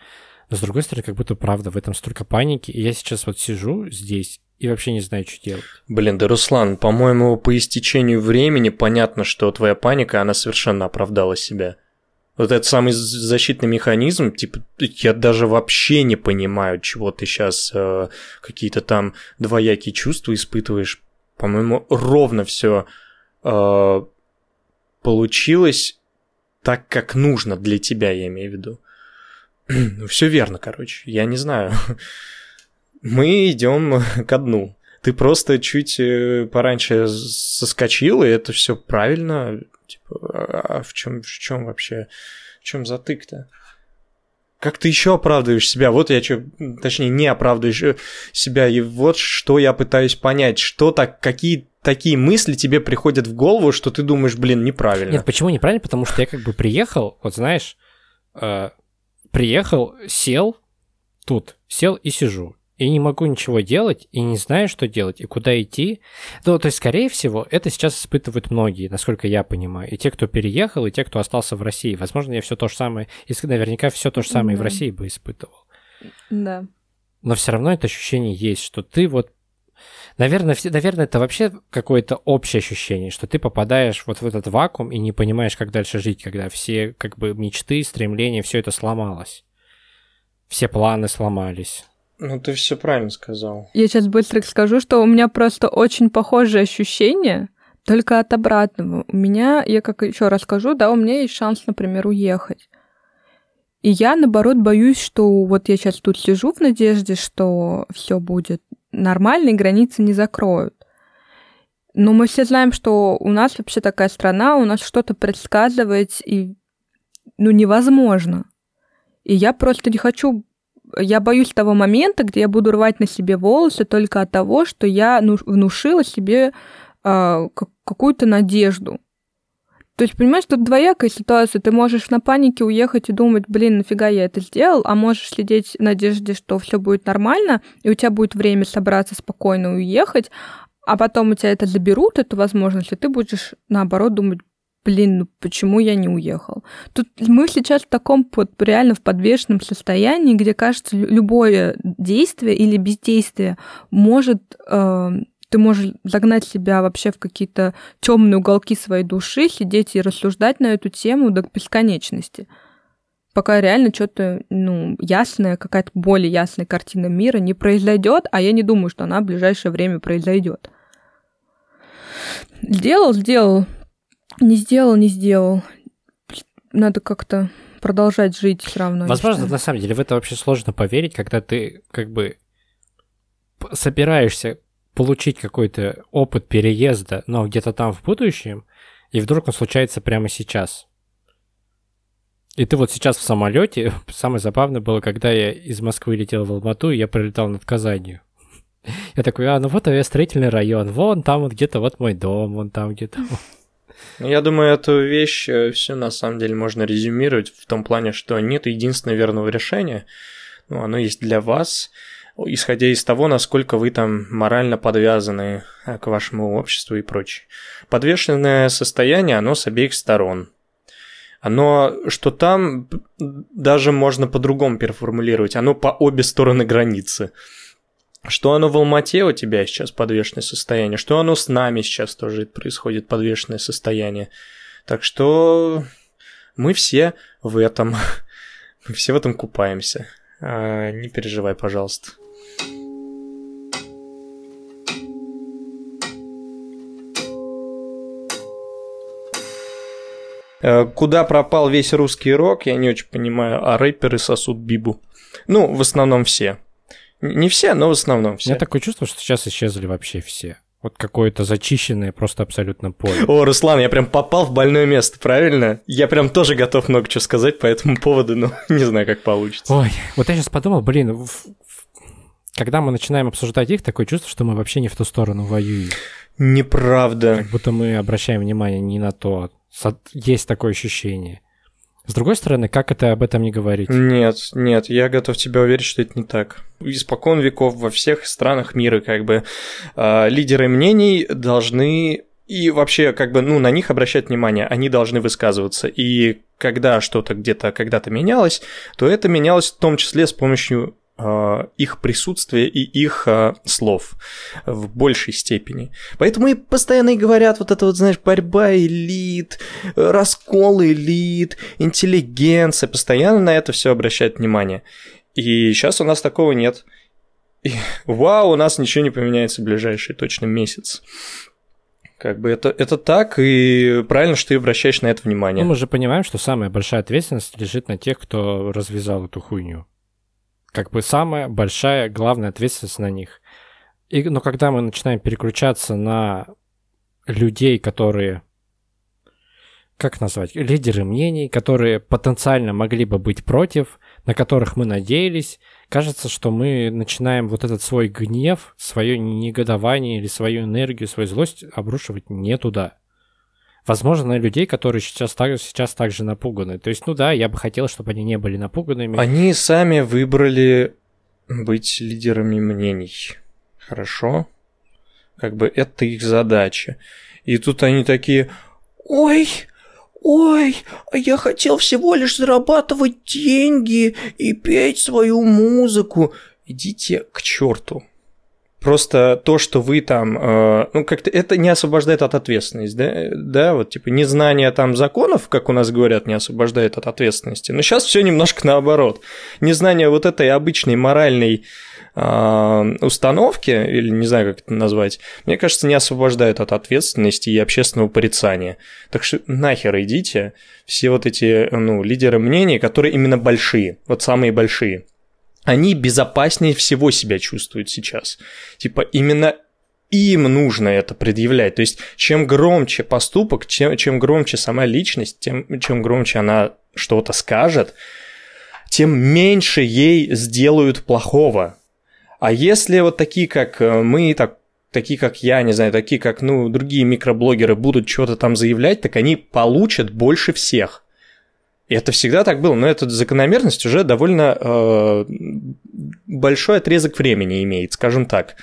Но с другой стороны, как будто правда, в этом столько паники, и я сейчас вот сижу здесь и вообще не знаю, что делать. Блин, да Руслан, по-моему, по истечению времени понятно, что твоя паника, она совершенно оправдала себя. Вот этот самый защитный механизм, типа, я даже вообще не понимаю, чего ты сейчас э, какие-то там двоякие чувства испытываешь. По-моему, ровно все э, получилось так, как нужно для тебя, я имею в виду. ну, все верно, короче. Я не знаю. Мы идем ко дну. Ты просто чуть э, пораньше соскочил, и это все правильно. Типа, а, а в чем, в чем вообще, в чем затык-то? Как ты еще оправдываешь себя? Вот я что, точнее, не оправдываешь э, себя, и вот что я пытаюсь понять, что так, какие такие мысли тебе приходят в голову, что ты думаешь, блин, неправильно. Нет, почему неправильно? Потому что я как бы приехал, вот знаешь, э, приехал, сел тут, сел и сижу и не могу ничего делать, и не знаю, что делать, и куда идти. Ну, то есть, скорее всего, это сейчас испытывают многие, насколько я понимаю. И те, кто переехал, и те, кто остался в России. Возможно, я все то же самое, и наверняка все то же самое да. и в России бы испытывал. Да. Но все равно это ощущение есть, что ты вот Наверное, все, наверное, это вообще какое-то общее ощущение, что ты попадаешь вот в этот вакуум и не понимаешь, как дальше жить, когда все как бы мечты, стремления, все это сломалось. Все планы сломались. Ну, ты все правильно сказал. Я сейчас быстро скажу, что у меня просто очень похожие ощущения, только от обратного. У меня, я как еще расскажу, да, у меня есть шанс, например, уехать. И я, наоборот, боюсь, что вот я сейчас тут сижу в надежде, что все будет нормально и границы не закроют. Но мы все знаем, что у нас вообще такая страна, у нас что-то предсказывать и ну, невозможно. И я просто не хочу... Я боюсь того момента, где я буду рвать на себе волосы только от того, что я внушила себе э, какую-то надежду. То есть, понимаешь, тут двоякая ситуация. Ты можешь на панике уехать и думать, блин, нафига я это сделал, а можешь сидеть в надежде, что все будет нормально, и у тебя будет время собраться спокойно и уехать, а потом у тебя это заберут, эту возможность, и ты будешь, наоборот, думать, блин, ну почему я не уехал? Тут мы сейчас в таком вот реально в подвешенном состоянии, где, кажется, любое действие или бездействие может э, ты можешь загнать себя вообще в какие-то темные уголки своей души, сидеть и рассуждать на эту тему до бесконечности. Пока реально что-то, ну, ясное, какая-то более ясная картина мира не произойдет, а я не думаю, что она в ближайшее время произойдет. Сделал, сделал. Не сделал, не сделал. Надо как-то продолжать жить все равно. Возможно, на самом деле в это вообще сложно поверить, когда ты как бы собираешься получить какой-то опыт переезда, но где-то там в будущем, и вдруг он случается прямо сейчас. И ты вот сейчас в самолете. Самое забавное было, когда я из Москвы летел в Алмату, и я прилетал над Казанью. Я такой, а, ну вот авиастроительный район, вон там вот где-то вот мой дом, вон там где-то. Ну, я думаю, эту вещь э, все на самом деле можно резюмировать в том плане, что нет единственного верного решения. Ну, оно есть для вас, исходя из того, насколько вы там морально подвязаны э, к вашему обществу и прочее. Подвешенное состояние, оно с обеих сторон. Оно, что там, даже можно по-другому переформулировать, оно по обе стороны границы. Что оно в Алмате у тебя сейчас подвешенное состояние, что оно с нами сейчас тоже происходит подвешенное состояние. Так что мы все в этом, мы все в этом купаемся. А, не переживай, пожалуйста. Э, куда пропал весь русский рок, я не очень понимаю, а рэперы сосут бибу. Ну, в основном все. Не все, но в основном все. У меня такое чувство, что сейчас исчезли вообще все. Вот какое-то зачищенное просто абсолютно поле. О, Руслан, я прям попал в больное место, правильно? Я прям тоже готов много чего сказать по этому поводу, но не знаю, как получится. Ой, вот я сейчас подумал, блин, когда мы начинаем обсуждать их, такое чувство, что мы вообще не в ту сторону воюем. Неправда. Как будто мы обращаем внимание не на то. Есть такое ощущение. С другой стороны, как это об этом не говорить? Нет, нет, я готов тебя уверить, что это не так. Испокон веков во всех странах мира как бы э, лидеры мнений должны и вообще как бы ну на них обращать внимание, они должны высказываться. И когда что-то где-то когда-то менялось, то это менялось в том числе с помощью их присутствия и их а, слов в большей степени. Поэтому и постоянно и говорят вот это вот, знаешь, борьба элит, раскол элит, интеллигенция, постоянно на это все обращают внимание. И сейчас у нас такого нет. И, вау, у нас ничего не поменяется в ближайший точно месяц. Как бы это, это так, и правильно, что ты обращаешь на это внимание. Ну, мы же понимаем, что самая большая ответственность лежит на тех, кто развязал эту хуйню как бы самая большая, главная ответственность на них. И, но когда мы начинаем переключаться на людей, которые, как назвать, лидеры мнений, которые потенциально могли бы быть против, на которых мы надеялись, кажется, что мы начинаем вот этот свой гнев, свое негодование или свою энергию, свою злость обрушивать не туда возможно, на людей, которые сейчас, так, сейчас также напуганы. То есть, ну да, я бы хотел, чтобы они не были напуганными. Они сами выбрали быть лидерами мнений. Хорошо? Как бы это их задача. И тут они такие, ой, ой, а я хотел всего лишь зарабатывать деньги и петь свою музыку. Идите к черту. Просто то, что вы там, э, ну, как-то это не освобождает от ответственности, да, да, вот, типа, незнание там законов, как у нас говорят, не освобождает от ответственности. Но сейчас все немножко наоборот. Незнание вот этой обычной моральной э, установки, или не знаю, как это назвать, мне кажется, не освобождают от ответственности и общественного порицания. Так что нахер идите, все вот эти ну, лидеры мнений, которые именно большие, вот самые большие, они безопаснее всего себя чувствуют сейчас. Типа именно им нужно это предъявлять. То есть, чем громче поступок, чем, чем громче сама личность, тем, чем громче она что-то скажет, тем меньше ей сделают плохого. А если вот такие, как э, мы, так, такие, как я, не знаю, такие, как, ну, другие микроблогеры будут что-то там заявлять, так они получат больше всех. И это всегда так было, но эта закономерность уже довольно э, большой отрезок времени имеет, скажем так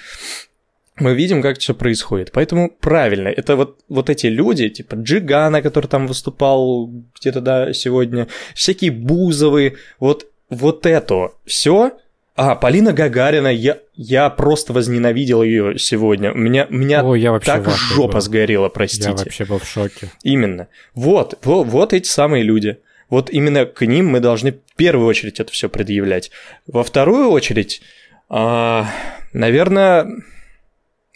мы видим, как все происходит. Поэтому правильно, это вот, вот эти люди, типа Джигана, который там выступал где-то да, сегодня, всякие Бузовы, вот, вот это все. А, Полина Гагарина, я, я просто возненавидел ее сегодня. У меня, у меня О, я вообще так жопа был. сгорела, простите. Я вообще был в шоке. Именно. Вот, вот, вот эти самые люди. Вот именно к ним мы должны в первую очередь это все предъявлять. Во вторую очередь, а, наверное,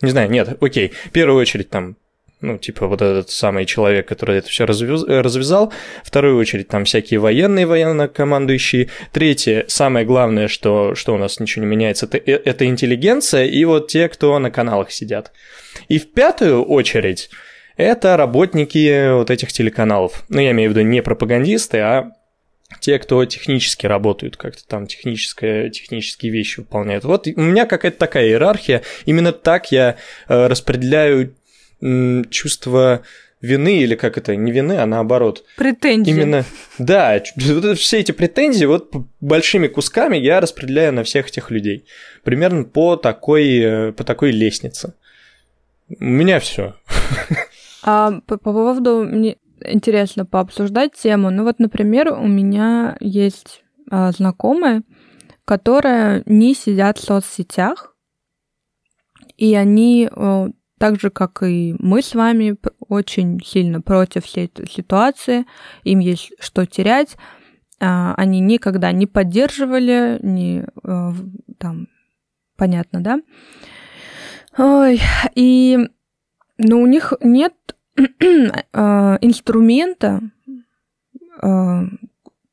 не знаю, нет, окей. В первую очередь там ну, типа вот этот самый человек, который это все развязал. В вторую очередь там всякие военные, военно-командующие. Третье, самое главное, что, что у нас ничего не меняется, это, э, это интеллигенция и вот те, кто на каналах сидят. И в пятую очередь это работники вот этих телеканалов. Ну, я имею в виду не пропагандисты, а те, кто технически работают, как-то там техническое, технические вещи выполняют. Вот у меня какая-то такая иерархия. Именно так я э, распределяю чувство вины или как это, не вины, а наоборот. Претензии. Именно, да, все эти претензии вот большими кусками я распределяю на всех этих людей. Примерно по такой, э, по такой лестнице. У меня все. А по, по поводу интересно пообсуждать тему. Ну вот, например, у меня есть а, знакомые, которые не сидят в соцсетях, и они а, так же, как и мы с вами, очень сильно против всей этой ситуации, им есть что терять, а, они никогда не поддерживали, не а, там, понятно, да? Ой, и, ну, у них нет инструмента, а,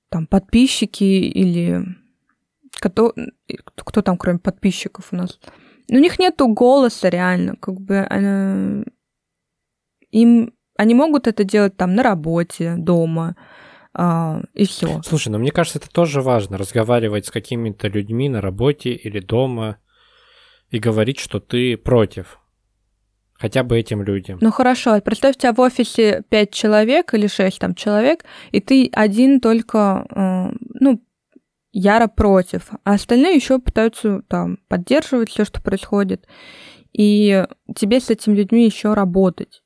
там, подписчики или кто, кто там, кроме подписчиков у нас, у них нету голоса реально, как бы она, им они могут это делать там на работе, дома, а, и все. Слушай, ну мне кажется, это тоже важно, разговаривать с какими-то людьми на работе или дома и говорить, что ты против хотя бы этим людям. Ну хорошо, представь, у тебя в офисе 5 человек или 6 там человек, и ты один только, э, ну, яро против, а остальные еще пытаются там поддерживать все, что происходит, и тебе с этими людьми еще работать.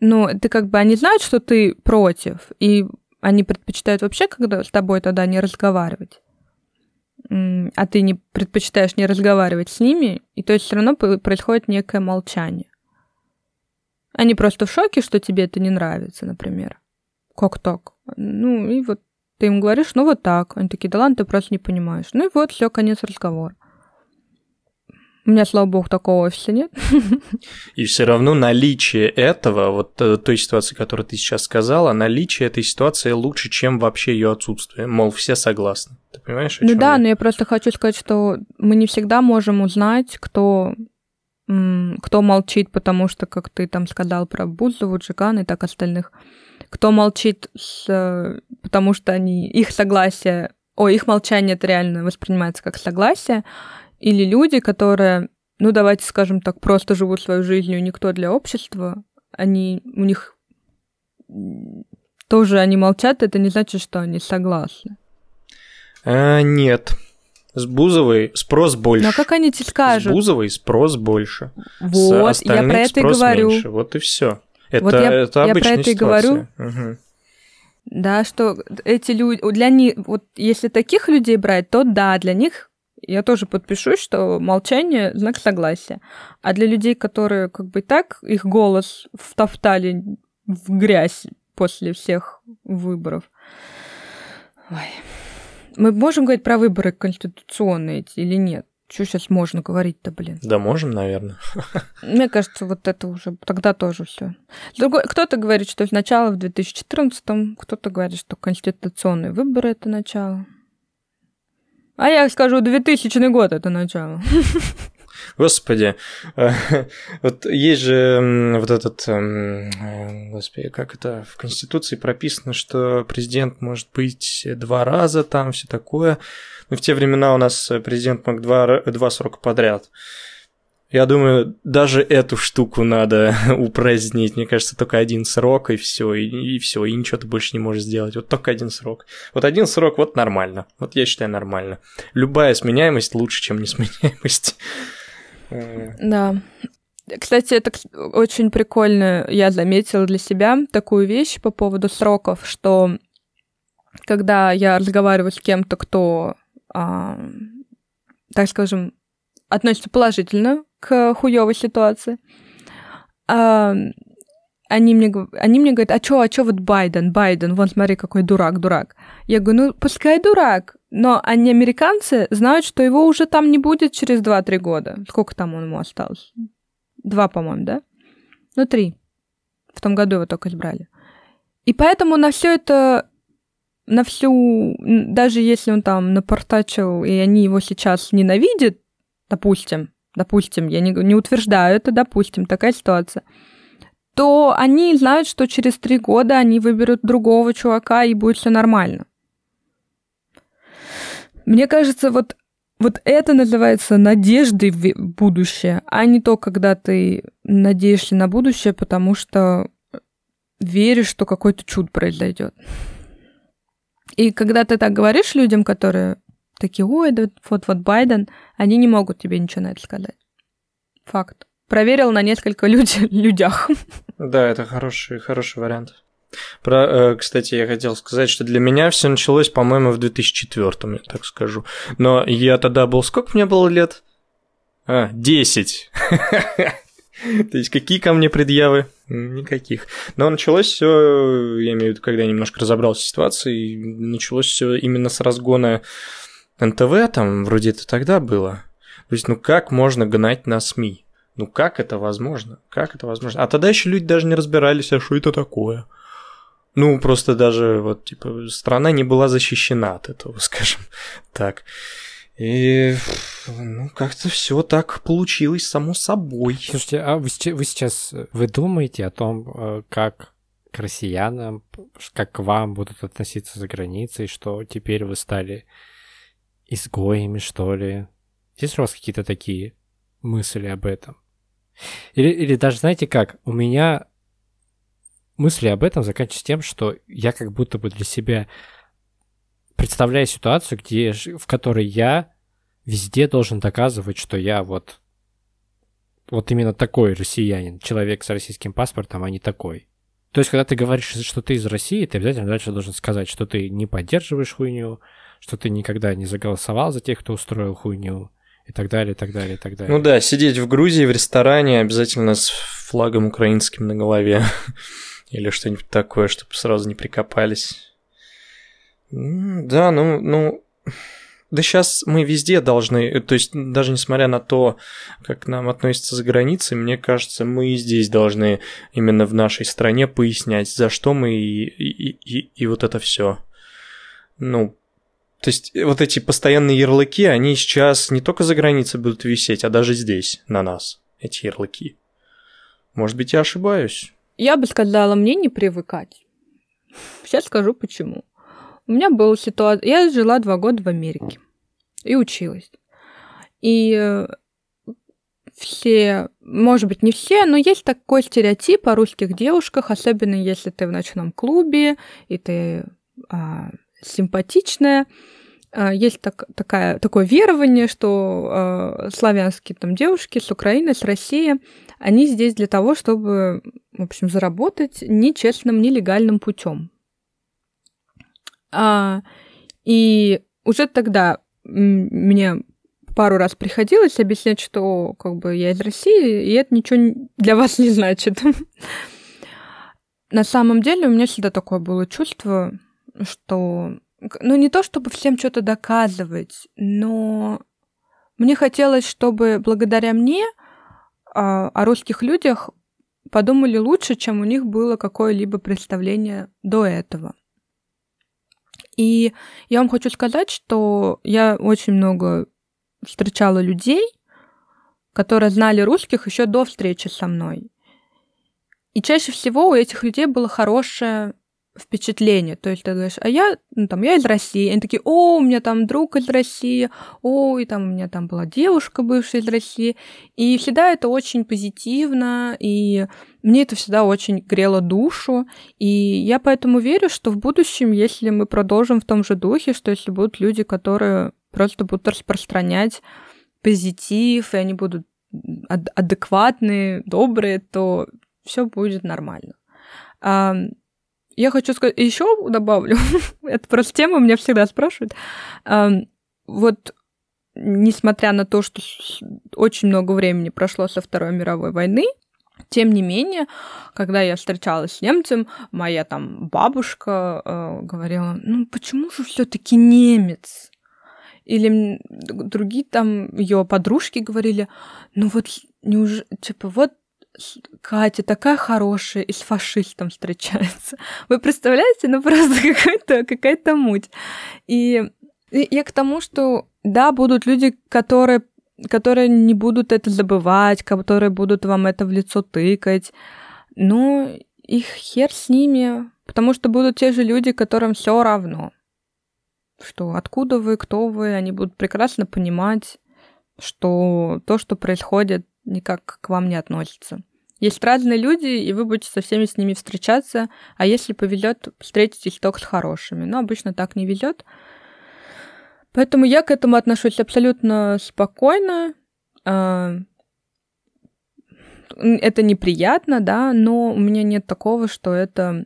Ну, ты как бы, они знают, что ты против, и они предпочитают вообще, когда с тобой тогда не разговаривать а ты не предпочитаешь не разговаривать с ними, и то есть все равно происходит некое молчание. Они просто в шоке, что тебе это не нравится, например. Как так? Ну, и вот ты им говоришь, ну вот так. Они такие, да ладно, ты просто не понимаешь. Ну и вот, все, конец разговора. У меня, слава богу, такого офиса нет. И все равно наличие этого, вот э, той ситуации, которую ты сейчас сказала, наличие этой ситуации лучше, чем вообще ее отсутствие. Мол, все согласны. Ты понимаешь? ну да, я? но я просто хочу сказать, что мы не всегда можем узнать, кто кто молчит, потому что, как ты там сказал про Бузову, Джигана и так остальных, кто молчит, с, э, потому что они, их согласие, о, их молчание это реально воспринимается как согласие, или люди, которые, ну давайте скажем так, просто живут свою жизнью, никто для общества, они, у них тоже они молчат, это не значит, что они согласны. А, нет. С Бузовой спрос больше. Но как они тебе скажут? С Бузовой спрос больше. Вот, я про это и говорю. Меньше. Вот и все. Это, вот я, это я про это ситуация. и говорю. Угу. Да, что эти люди, для них, вот если таких людей брать, то да, для них я тоже подпишусь, что молчание — знак согласия. А для людей, которые как бы так, их голос втоптали в грязь после всех выборов. Ой. Мы можем говорить про выборы конституционные или нет? Что сейчас можно говорить-то, блин? Да, можем, наверное. Мне кажется, вот это уже тогда тоже все. Кто-то говорит, что сначала в 2014-м, кто-то говорит, что конституционные выборы это начало. А я скажу, 2000 год это начало. Господи, вот есть же вот этот, эм, э, господи, как это в Конституции прописано, что президент может быть два раза, там все такое. Но в те времена у нас президент мог два, два срока подряд. Я думаю, даже эту штуку надо упразднить. Мне кажется, только один срок, и все, и, и все, и ничего ты больше не можешь сделать. Вот только один срок. Вот один срок, вот нормально. Вот я считаю нормально. Любая сменяемость лучше, чем несменяемость. Да. Кстати, это очень прикольно. Я заметила для себя такую вещь по поводу сроков, что когда я разговариваю с кем-то, кто, а, так скажем, относится положительно к хуевой ситуации, а, они мне, они мне говорят, а чё, а чё вот Байден, Байден, вон смотри, какой дурак, дурак. Я говорю, ну пускай дурак, но они, американцы, знают, что его уже там не будет через 2-3 года. Сколько там он ему осталось? Два, по-моему, да? Ну, три. В том году его только избрали. И поэтому на все это, на всю, даже если он там напортачил, и они его сейчас ненавидят, допустим, допустим, я не, не утверждаю это, допустим, такая ситуация, то они знают, что через три года они выберут другого чувака, и будет все нормально. Мне кажется, вот, вот это называется надеждой в будущее, а не то, когда ты надеешься на будущее, потому что веришь, что какой-то чуд произойдет. И когда ты так говоришь людям, которые такие, ой, да вот-вот Байден, они не могут тебе ничего на это сказать. Факт. Проверил на несколько люд... людях. Да, это хороший, хороший вариант. Про, э, кстати, я хотел сказать, что для меня все началось, по-моему, в 2004, я так скажу. Но я тогда был... Сколько мне было лет? А, 10. То есть какие ко мне предъявы? Никаких. Но началось все, я имею в виду, когда я немножко разобрался в ситуации, началось все именно с разгона НТВ, там вроде это тогда было. То есть, ну как можно гнать на СМИ? Ну как это возможно? Как это возможно? А тогда еще люди даже не разбирались, а что это такое. Ну, просто даже вот, типа, страна не была защищена от этого, скажем так. И, ну, как-то все так получилось само собой. Слушайте, а вы, вы сейчас, вы думаете о том, э, как к россиянам, как к вам будут относиться за границей, что теперь вы стали изгоями, что ли? Есть у вас какие-то такие мысли об этом? Или, или даже, знаете как, у меня мысли об этом заканчиваются тем, что я как будто бы для себя представляю ситуацию, где, в которой я везде должен доказывать, что я вот вот именно такой россиянин, человек с российским паспортом, а не такой. То есть, когда ты говоришь, что ты из России, ты обязательно дальше должен сказать, что ты не поддерживаешь хуйню, что ты никогда не заголосовал за тех, кто устроил хуйню, и так далее, и так далее, и так далее. Ну да, сидеть в Грузии в ресторане обязательно с флагом украинским на голове. Или что-нибудь такое, чтобы сразу не прикопались. Да, ну, ну, да сейчас мы везде должны, то есть даже несмотря на то, как нам относятся за границей, мне кажется, мы и здесь должны именно в нашей стране пояснять, за что мы и, и, и, и вот это все. Ну, то есть вот эти постоянные ярлыки, они сейчас не только за границей будут висеть, а даже здесь, на нас, эти ярлыки. Может быть, я ошибаюсь. Я бы сказала, мне не привыкать. Сейчас скажу почему. У меня была ситуация... Я жила два года в Америке и училась. И э, все, может быть, не все, но есть такой стереотип о русских девушках, особенно если ты в ночном клубе и ты а, симпатичная. А, есть так, такая, такое верование, что а, славянские там девушки с Украины, с России, они здесь для того, чтобы, в общем, заработать нечестным, нелегальным путем. А, и уже тогда мне пару раз приходилось объяснять, что как бы я из России, и это ничего для вас не значит. На самом деле у меня всегда такое было чувство, что ну не то чтобы всем что-то доказывать, но мне хотелось, чтобы благодаря мне а, о русских людях подумали лучше, чем у них было какое-либо представление до этого. И я вам хочу сказать, что я очень много встречала людей, которые знали русских еще до встречи со мной. И чаще всего у этих людей было хорошее впечатление. То есть ты говоришь, а я, ну, там, я из России. Они такие, о, у меня там друг из России, о, и там у меня там была девушка бывшая из России. И всегда это очень позитивно, и мне это всегда очень грело душу. И я поэтому верю, что в будущем, если мы продолжим в том же духе, что если будут люди, которые просто будут распространять позитив, и они будут адекватные, добрые, то все будет нормально. Я хочу сказать, еще добавлю, это просто тема, меня всегда спрашивают. Вот несмотря на то, что очень много времени прошло со Второй мировой войны, тем не менее, когда я встречалась с немцем, моя там бабушка э, говорила, ну почему же все-таки немец? Или другие там ее подружки говорили, ну вот неужели, типа, вот Катя такая хорошая и с фашистом встречается. Вы представляете? Ну просто какая-то какая муть. И, и я к тому, что да, будут люди, которые, которые не будут это забывать, которые будут вам это в лицо тыкать. Но их хер с ними, потому что будут те же люди, которым все равно. Что откуда вы, кто вы, они будут прекрасно понимать, что то, что происходит, никак к вам не относится. Есть разные люди, и вы будете со всеми с ними встречаться, а если повезет, встретитесь только с хорошими. Но обычно так не везет. Поэтому я к этому отношусь абсолютно спокойно. А, это неприятно, да, но у меня нет такого, что это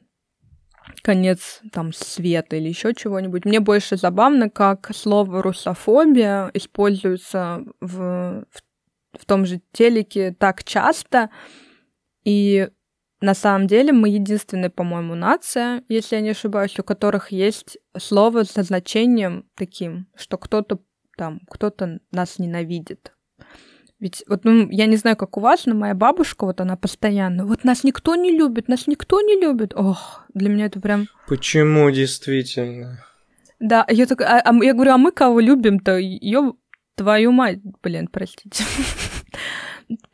конец там света или еще чего-нибудь. Мне больше забавно, как слово русофобия используется в, в, в том же телеке так часто, и на самом деле мы единственная, по-моему, нация, если я не ошибаюсь, у которых есть слово со значением таким, что кто-то там, кто-то нас ненавидит. Ведь вот, ну, я не знаю, как у вас, но моя бабушка, вот она постоянно, вот нас никто не любит, нас никто не любит. Ох, для меня это прям... Почему действительно? Да, я, так, а, а, я говорю, а мы кого любим-то? Ее твою мать, блин, простите.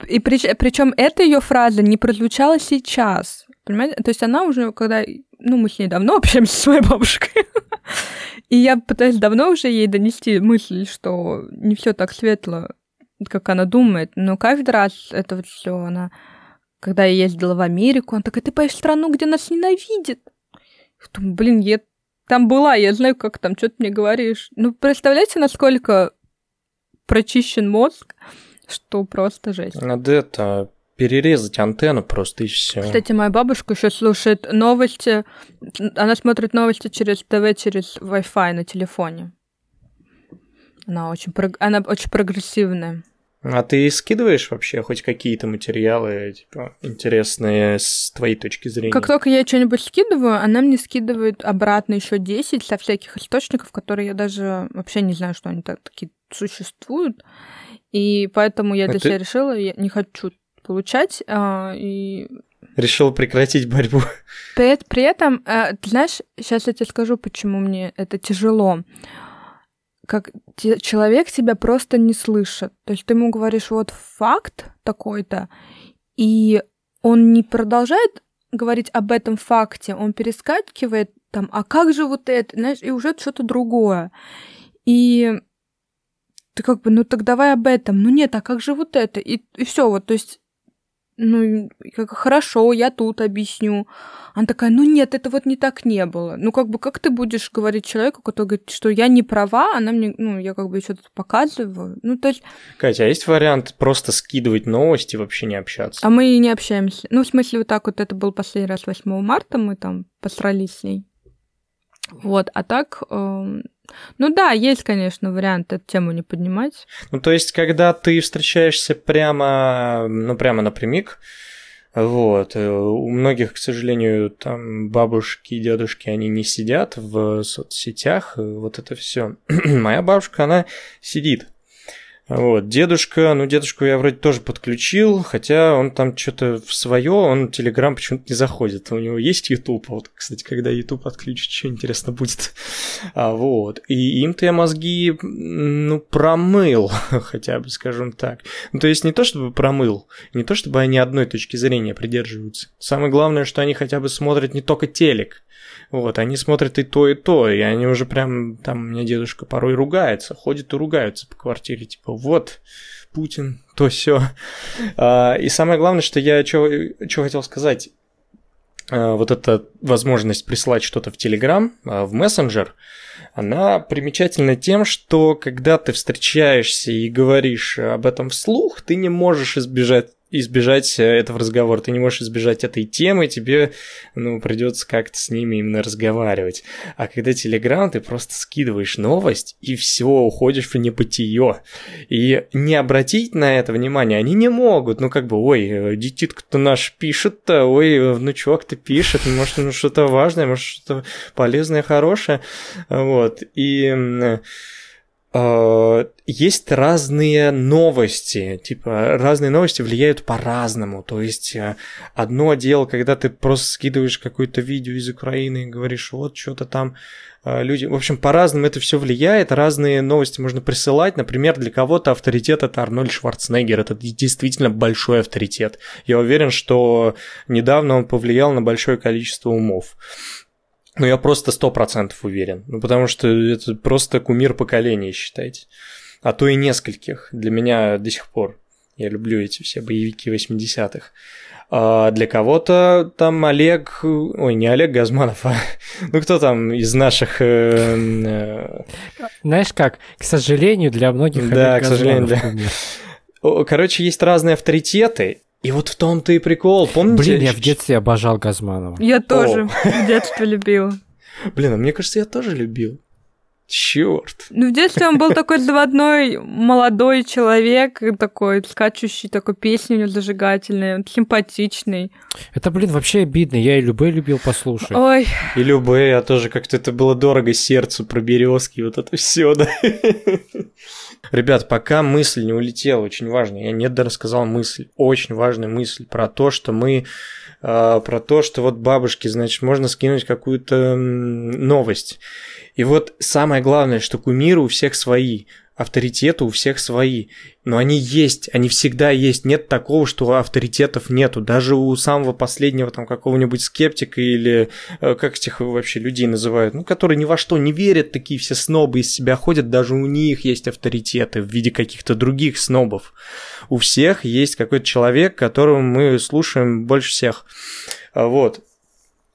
И при, причем эта ее фраза не прозвучала сейчас. Понимаете? То есть она уже, когда... Ну, мы с ней давно общаемся с моей бабушкой. И я пытаюсь давно уже ей донести мысль, что не все так светло, как она думает. Но каждый раз это вот все она... Когда я ездила в Америку, она такая, ты поешь в страну, где нас ненавидят. думаю, блин, я там была, я знаю, как там, что ты мне говоришь. Ну, представляете, насколько прочищен мозг, что просто жесть. Надо это перерезать антенну просто и все. Кстати, моя бабушка еще слушает новости. Она смотрит новости через ТВ, через Wi-Fi на телефоне. Она очень, она очень прогрессивная. А ты скидываешь вообще хоть какие-то материалы, типа, интересные с твоей точки зрения? Как только я что-нибудь скидываю, она мне скидывает обратно еще 10 со всяких источников, которые я даже вообще не знаю, что они так, такие существуют. И поэтому я а для ты... себя решила, я не хочу получать. А, и... Решила прекратить борьбу. При, при этом, а, ты знаешь, сейчас я тебе скажу, почему мне это тяжело. Как те, человек тебя просто не слышит. То есть ты ему говоришь вот факт такой-то, и он не продолжает говорить об этом факте, он перескакивает там, а как же вот это, знаешь, и уже что-то другое. И ты как бы, ну так давай об этом. Ну нет, а как же вот это? И, и все, вот, то есть, ну, как хорошо, я тут объясню. Она такая, ну нет, это вот не так не было. Ну, как бы, как ты будешь говорить человеку, который говорит, что я не права, она мне, ну, я как бы что-то показываю. Ну, то есть... Катя, а есть вариант просто скидывать новости и вообще не общаться? А мы и не общаемся. Ну, в смысле, вот так вот, это был последний раз 8 марта, мы там посрались с ней. Вот, а так, э, ну да, есть, конечно, вариант эту тему не поднимать. Ну, то есть, когда ты встречаешься прямо, ну, прямо напрямик, Вот. Э, у многих, к сожалению, там бабушки и дедушки, они не сидят в соцсетях, вот это все. Моя бабушка, она сидит вот, дедушка, ну, дедушку я вроде тоже подключил, хотя он там что-то в свое, он Телеграм почему-то не заходит. У него есть YouTube, вот, кстати, когда YouTube отключит, что интересно будет. А, вот, и им-то я мозги, ну, промыл, хотя бы, скажем так. Ну, то есть не то, чтобы промыл, не то, чтобы они одной точки зрения придерживаются. Самое главное, что они хотя бы смотрят не только телек, вот, они смотрят и то, и то, и они уже прям, там, у меня дедушка порой ругается, ходит и ругаются по квартире, типа, вот, Путин, то все. А, и самое главное, что я что хотел сказать, а, вот эта возможность присылать что-то в Телеграм, в мессенджер, она примечательна тем, что когда ты встречаешься и говоришь об этом вслух, ты не можешь избежать избежать э, этого разговора, ты не можешь избежать этой темы, тебе, ну, придется как-то с ними именно разговаривать. А когда Телеграм, ты просто скидываешь новость, и все, уходишь в небытие. И не обратить на это внимание они не могут. Ну, как бы, ой, э, детитка-то наш пишет-то, ой, внучок-то пишет, может, ну, что-то важное, может, что-то полезное, хорошее. Вот. И Э, есть разные новости, типа разные новости влияют по-разному. То есть э, одно дело, когда ты просто скидываешь какое-то видео из Украины и говоришь, вот что-то там э, люди... В общем, по-разному это все влияет, разные новости можно присылать. Например, для кого-то авторитет это Арнольд Шварценеггер, это действительно большой авторитет. Я уверен, что недавно он повлиял на большое количество умов. Ну, я просто сто процентов уверен. Ну, потому что это просто кумир поколения, считайте. А то и нескольких. Для меня до сих пор. Я люблю эти все боевики 80-х. А для кого-то там Олег... Ой, не Олег Газманов, а... Ну, кто там из наших... Э, э... Знаешь как? К сожалению, для многих Да, к сожалению, для... Короче, есть разные авторитеты, и вот в том-то и прикол, помните? Блин, я в детстве обожал Газманова. Я тоже в детстве любил. Блин, а мне кажется, я тоже любил. Черт. Ну, в детстве он был такой заводной молодой человек, такой скачущий, такой песни у него зажигательные, симпатичный. Это, блин, вообще обидно. Я и Любэ любил послушать. Ой. И Любэ, я тоже как-то это было дорого сердцу про березки, вот это все, да. Ребят, пока мысль не улетела, очень важно, я не рассказал мысль, очень важная мысль про то, что мы э, про то, что вот бабушке, значит, можно скинуть какую-то новость. И вот самое главное, что кумиры у всех свои авторитеты у всех свои. Но они есть, они всегда есть. Нет такого, что авторитетов нету. Даже у самого последнего там какого-нибудь скептика или э, как этих вообще людей называют, ну, которые ни во что не верят, такие все снобы из себя ходят, даже у них есть авторитеты в виде каких-то других снобов. У всех есть какой-то человек, которого мы слушаем больше всех. Вот.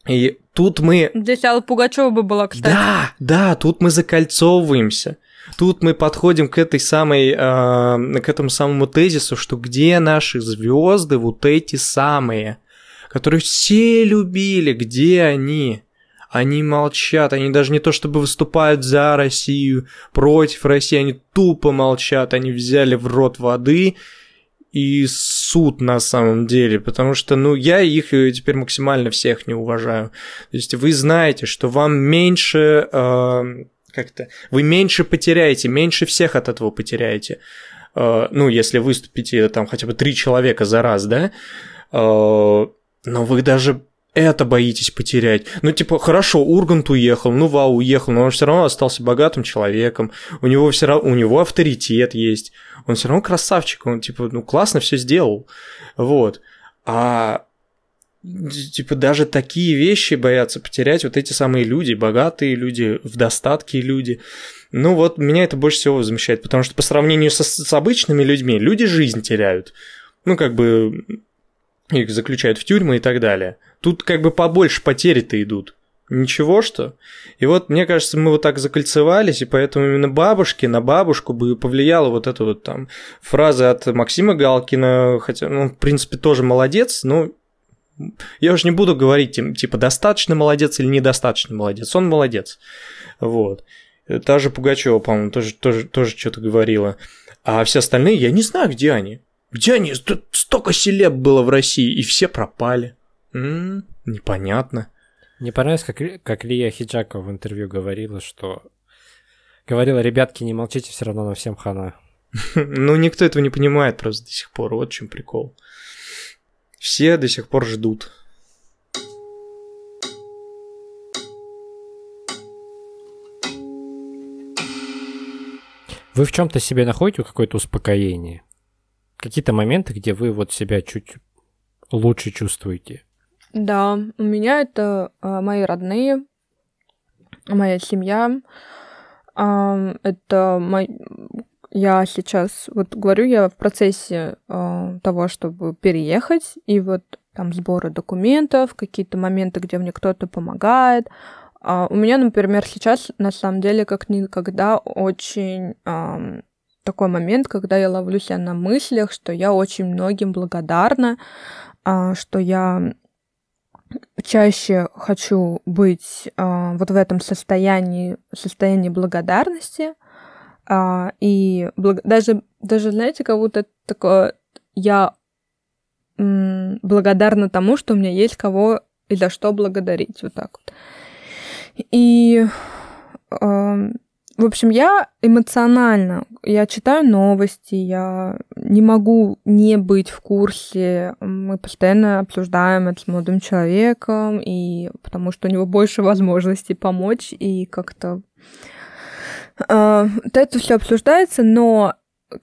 И тут мы... Здесь Алла Пугачева бы была, кстати. Да, да, тут мы закольцовываемся. Тут мы подходим к этой самой, э, к этому самому тезису, что где наши звезды, вот эти самые, которые все любили, где они? Они молчат, они даже не то чтобы выступают за Россию, против России, они тупо молчат, они взяли в рот воды и суд на самом деле, потому что, ну, я их теперь максимально всех не уважаю. То есть вы знаете, что вам меньше э, как-то вы меньше потеряете, меньше всех от этого потеряете. Э, ну, если выступите там хотя бы три человека за раз, да, э, но вы даже это боитесь потерять. Ну, типа, хорошо, Ургант уехал, ну, Вау уехал, но он все равно остался богатым человеком, у него все равно, у него авторитет есть, он все равно красавчик, он, типа, ну, классно все сделал, вот. А типа даже такие вещи боятся потерять вот эти самые люди, богатые люди, в достатке люди. Ну вот меня это больше всего возмущает, потому что по сравнению со, с обычными людьми люди жизнь теряют. Ну как бы их заключают в тюрьмы и так далее. Тут как бы побольше потери-то идут. Ничего что? И вот, мне кажется, мы вот так закольцевались, и поэтому именно бабушке, на бабушку бы повлияла вот эта вот там фраза от Максима Галкина, хотя, ну, в принципе, тоже молодец, но я уже не буду говорить, типа, достаточно молодец или недостаточно молодец. Он молодец. Вот. Та же Пугачева, по-моему, тоже, тоже, тоже что-то говорила. А все остальные, я не знаю, где они. Где они? Столько селеб было в России, и все пропали. М-м, непонятно. Мне понравилось, как, как Лия Хиджакова в интервью говорила, что... Говорила, ребятки, не молчите, все равно на всем хана. Ну, никто этого не понимает просто до сих пор. Вот в чем прикол. Все до сих пор ждут. Вы в чем-то себе находите какое-то успокоение? Какие-то моменты, где вы вот себя чуть лучше чувствуете? Да, у меня это а, мои родные, моя семья. А, это мой... Я сейчас, вот говорю, я в процессе а, того, чтобы переехать, и вот там сборы документов, какие-то моменты, где мне кто-то помогает. А, у меня, например, сейчас на самом деле как никогда очень а, такой момент, когда я ловлю себя на мыслях, что я очень многим благодарна, а, что я чаще хочу быть а, вот в этом состоянии, состоянии благодарности. А, и благ... даже, даже, знаете, как будто такое я м, благодарна тому, что у меня есть кого и за что благодарить. Вот так вот. И э, в общем, я эмоционально, я читаю новости, я не могу не быть в курсе. Мы постоянно обсуждаем это с молодым человеком, и потому что у него больше возможностей помочь и как-то э, это все обсуждается, но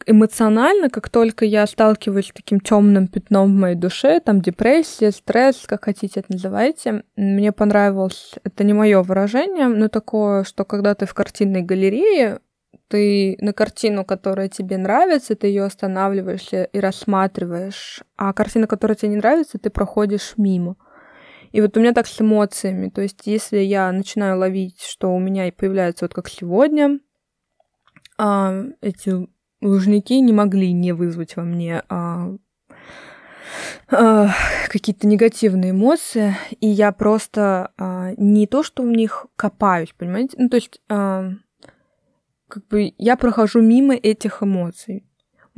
эмоционально, как только я сталкиваюсь с таким темным пятном в моей душе, там депрессия, стресс, как хотите это называйте, мне понравилось, это не мое выражение, но такое, что когда ты в картинной галерее, ты на картину, которая тебе нравится, ты ее останавливаешься и рассматриваешь, а картина, которая тебе не нравится, ты проходишь мимо. И вот у меня так с эмоциями. То есть, если я начинаю ловить, что у меня появляется вот как сегодня, а, эти Лужники не могли не вызвать во мне а, а, какие-то негативные эмоции, и я просто а, не то, что в них копаюсь, понимаете? Ну, то есть, а, как бы я прохожу мимо этих эмоций.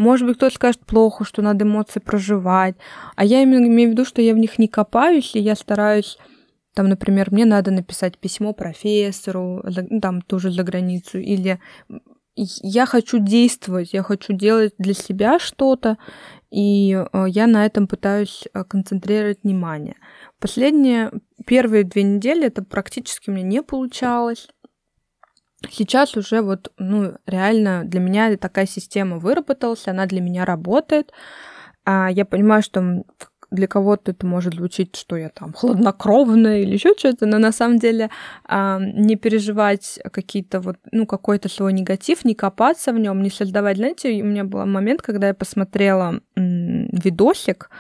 Может быть, кто-то скажет плохо, что надо эмоции проживать, а я именно имею в виду, что я в них не копаюсь, и я стараюсь там, например, мне надо написать письмо профессору, ну, там тоже за границу, или я хочу действовать, я хочу делать для себя что-то, и э, я на этом пытаюсь э, концентрировать внимание. Последние первые две недели это практически меня не получалось. Сейчас уже вот, ну, реально для меня такая система выработалась, она для меня работает. А я понимаю, что для кого-то это может звучить, что я там хладнокровная или еще что-то, но на самом деле а, не переживать какие-то вот, ну, какой-то свой негатив, не копаться в нем, не создавать. Знаете, у меня был момент, когда я посмотрела м- видосик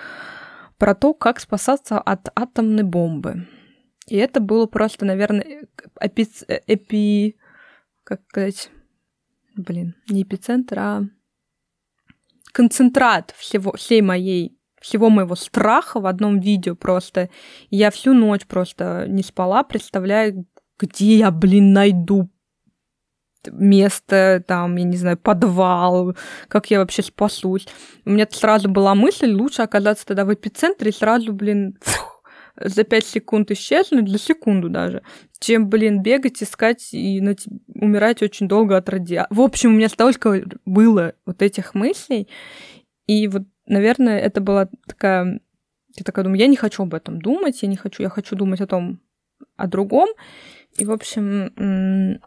про то, как спасаться от атомной бомбы. И это было просто, наверное, эпи... эпи как сказать, блин, не эпицентр, а концентрат всего, всей моей всего моего страха в одном видео просто. я всю ночь просто не спала, представляя, где я, блин, найду место, там, я не знаю, подвал, как я вообще спасусь. У меня сразу была мысль, лучше оказаться тогда в эпицентре и сразу, блин, фух, за пять секунд исчезнуть, за секунду даже, чем, блин, бегать, искать и на, умирать очень долго от радиации. В общем, у меня столько было вот этих мыслей, и вот наверное, это была такая... Я такая думаю, я не хочу об этом думать, я не хочу, я хочу думать о том, о другом. И, в общем,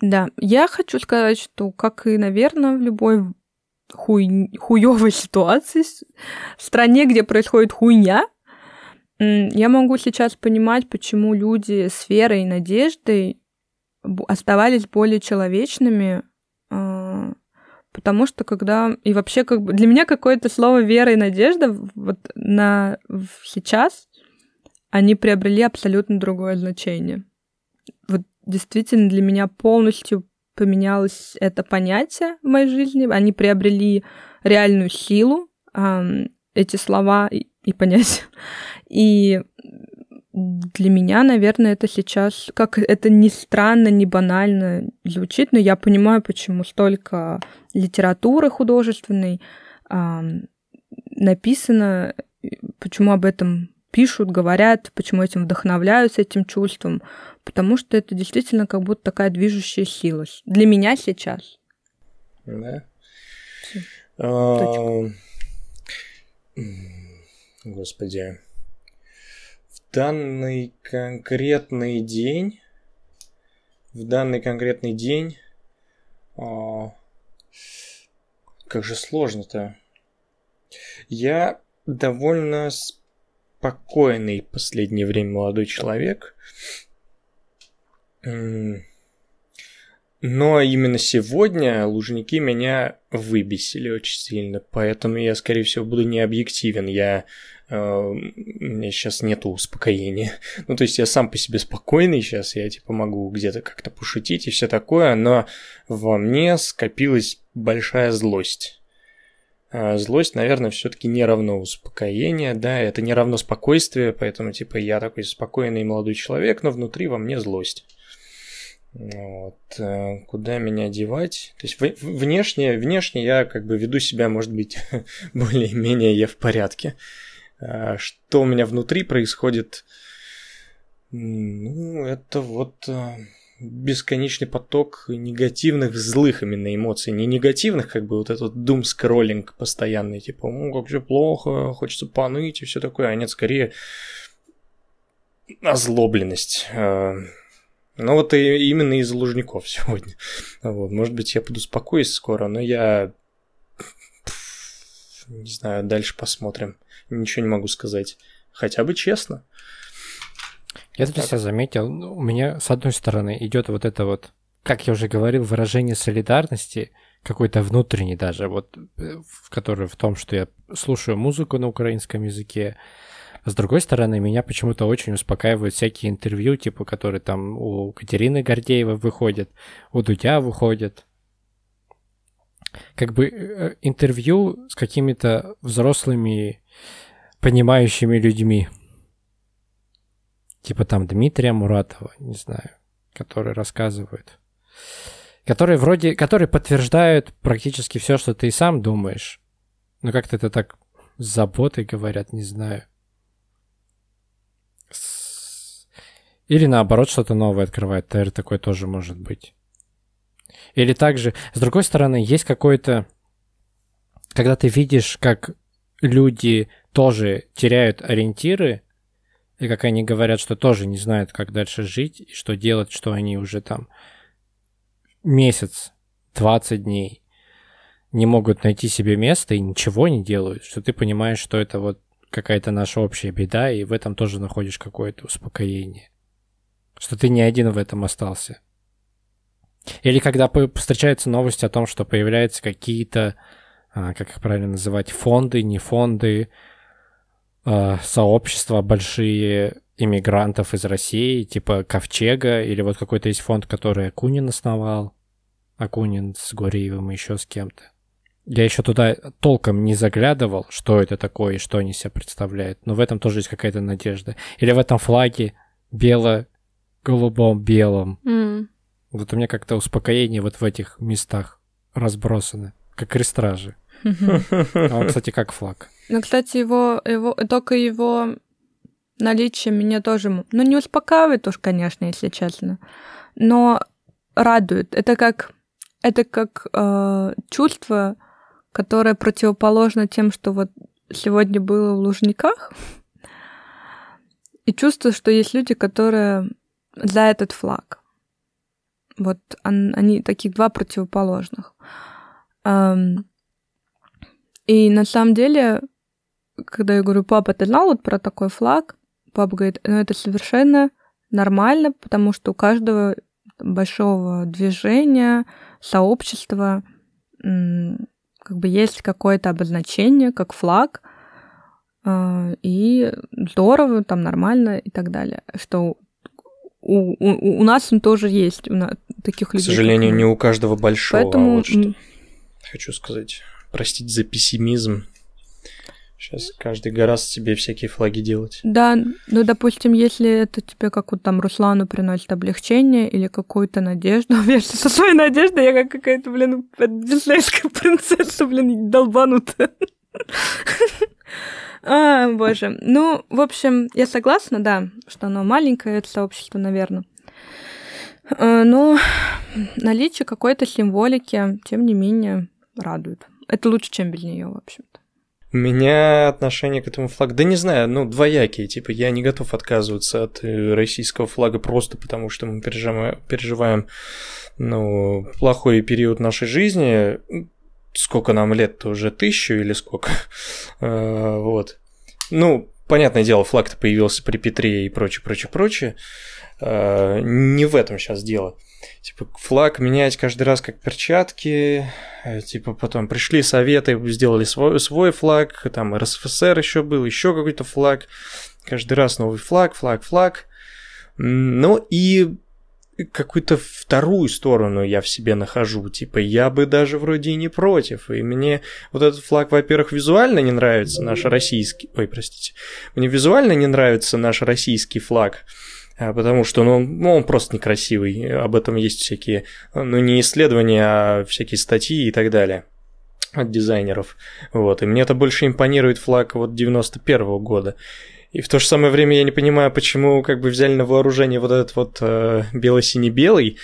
да, я хочу сказать, что, как и, наверное, в любой хуй... хуёвой ситуации, в стране, где происходит хуйня, я могу сейчас понимать, почему люди с верой и надеждой оставались более человечными а, Потому что когда... И вообще, как бы для меня какое-то слово вера и надежда вот на сейчас они приобрели абсолютно другое значение. Вот действительно для меня полностью поменялось это понятие в моей жизни. Они приобрели реальную силу, эти слова и, понятия. И для меня, наверное, это сейчас, как это ни странно, ни банально звучит, но я понимаю, почему столько литературы художественной написано, почему об этом пишут, говорят, почему этим вдохновляются этим чувством, потому что это действительно как будто такая движущая сила. Для меня сейчас. Да. А, господи. В данный конкретный день, в данный конкретный день, а, как же сложно-то. Я довольно спокойный последнее время молодой человек. Но именно сегодня лужники меня выбесили очень сильно, поэтому я, скорее всего, буду не объективен. Я э, у меня сейчас нету успокоения. Ну, то есть я сам по себе спокойный сейчас, я типа могу где-то как-то пошутить и все такое, но во мне скопилась большая злость. А злость, наверное, все-таки не равно успокоение, да, это не равно спокойствие, поэтому, типа, я такой спокойный молодой человек, но внутри во мне злость. Вот. Э, куда меня девать? То есть внешне, внешне я как бы веду себя, может быть, более-менее я в порядке. А что у меня внутри происходит? Ну, это вот э, бесконечный поток негативных, злых именно эмоций. Не негативных, как бы вот этот doom скроллинг постоянный, типа, ну, как все плохо, хочется поныть и все такое, а нет, скорее озлобленность э, ну вот и именно из Лужников сегодня. Вот, может быть, я подуспокоюсь скоро, но я... Не знаю, дальше посмотрим. Ничего не могу сказать. Хотя бы честно. Я для себя заметил, ну, у меня, с одной стороны, идет вот это вот, как я уже говорил, выражение солидарности, какой-то внутренний даже, вот, э, который в том, что я слушаю музыку на украинском языке, с другой стороны, меня почему-то очень успокаивают всякие интервью, типа, которые там у Катерины Гордеева выходят, у Дудя выходят. Как бы э, интервью с какими-то взрослыми, понимающими людьми. Типа там Дмитрия Муратова, не знаю, который рассказывает. Которые вроде, которые подтверждают практически все, что ты и сам думаешь. Но как-то это так с заботой говорят, не знаю. Или наоборот, что-то новое открывает. ТР такой тоже может быть. Или также, с другой стороны, есть какой-то... Когда ты видишь, как люди тоже теряют ориентиры, и как они говорят, что тоже не знают, как дальше жить, и что делать, что они уже там месяц, 20 дней не могут найти себе место и ничего не делают, что ты понимаешь, что это вот какая-то наша общая беда, и в этом тоже находишь какое-то успокоение. Что ты не один в этом остался. Или когда встречаются новости о том, что появляются какие-то, а, как их правильно называть, фонды, не фонды, а, сообщества большие иммигрантов из России, типа Ковчега, или вот какой-то есть фонд, который Акунин основал, Акунин с Гуриевым и еще с кем-то. Я еще туда толком не заглядывал, что это такое и что они себя представляют. Но в этом тоже есть какая-то надежда. Или в этом флаге бело-голубом белом. Mm. Вот у меня как-то успокоение вот в этих местах разбросаны, как крестражи. А он, кстати, как флаг. Ну, кстати, его, его, только его наличие меня тоже, ну, не успокаивает уж, конечно, если честно, но радует. Это как, это как э, чувство, которое противоположно тем, что вот сегодня было в Лужниках. И чувствую, что есть люди, которые за этот флаг. Вот они таких два противоположных. И на самом деле, когда я говорю, папа, ты знал вот про такой флаг? Папа говорит, ну это совершенно нормально, потому что у каждого большого движения, сообщества как бы есть какое-то обозначение, как флаг, а, и здорово, там нормально и так далее. Что у, у, у нас он тоже есть, у нас, таких людей. К сожалению, не у каждого большого, а Поэтому... а вот что хочу сказать. Простите за пессимизм, Сейчас каждый гораздо себе всякие флаги делать. Да, ну, допустим, если это тебе как вот там Руслану приносит облегчение или какую-то надежду. Я со своей надеждой я как какая-то, блин, диснейская принцесса, блин, долбанутая. А, боже. Ну, в общем, я согласна, да, что оно маленькое, это сообщество, наверное. А, но наличие какой-то символики, тем не менее, радует. Это лучше, чем без нее, в общем-то. У меня отношение к этому флагу, да не знаю, ну, двоякие. Типа, я не готов отказываться от э, российского флага просто потому, что мы переживаем, переживаем ну, плохой период нашей жизни. Сколько нам лет-то уже? Тысячу или сколько? Э, вот. Ну, понятное дело, флаг-то появился при Петре и прочее, прочее, прочее. Э, не в этом сейчас дело типа флаг менять каждый раз как перчатки, э, типа потом пришли советы, сделали свой, свой флаг, там РСФСР еще был, еще какой-то флаг, каждый раз новый флаг, флаг, флаг. Ну и какую-то вторую сторону я в себе нахожу. Типа, я бы даже вроде и не против. И мне вот этот флаг, во-первых, визуально не нравится, наш российский... Ой, простите. Мне визуально не нравится наш российский флаг. А, потому что ну, ну, он просто некрасивый. Об этом есть всякие, ну, не исследования, а всякие статьи и так далее от дизайнеров. Вот. И мне это больше импонирует флаг вот 91 -го года. И в то же самое время я не понимаю, почему как бы взяли на вооружение вот этот вот э, бело-синий-белый,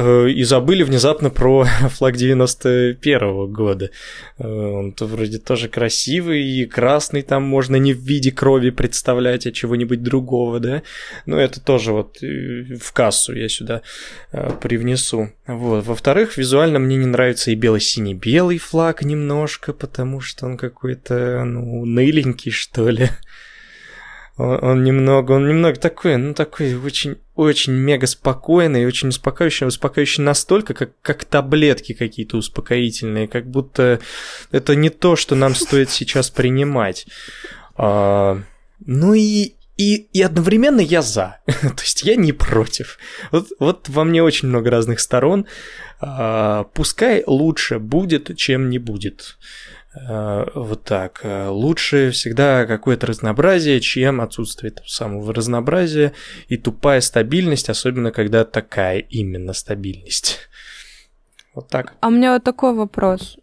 Э, и забыли внезапно про флаг 91-го года. Э, он-то вроде тоже красивый, и красный там можно не в виде крови представлять, а чего-нибудь другого, да? Но это тоже вот э, в кассу я сюда привнесу. Вот. Во-вторых, визуально мне не нравится и бело-синий-белый флаг немножко, потому что он какой-то, ну, ныленький, что ли. Он, он немного, он немного такой, ну такой очень, очень мега спокойный, очень успокаивающий, успокаивающий настолько, как, как таблетки какие-то успокоительные, как будто это не то, что нам стоит сейчас принимать. А, ну и, и, и одновременно я за. То есть я не против. Вот, вот во мне очень много разных сторон. А, пускай лучше будет, чем не будет. Э, вот так. Э, лучше всегда какое-то разнообразие, чем отсутствие самого разнообразия и тупая стабильность, особенно когда такая именно стабильность. Вот так. А у меня вот такой вопрос.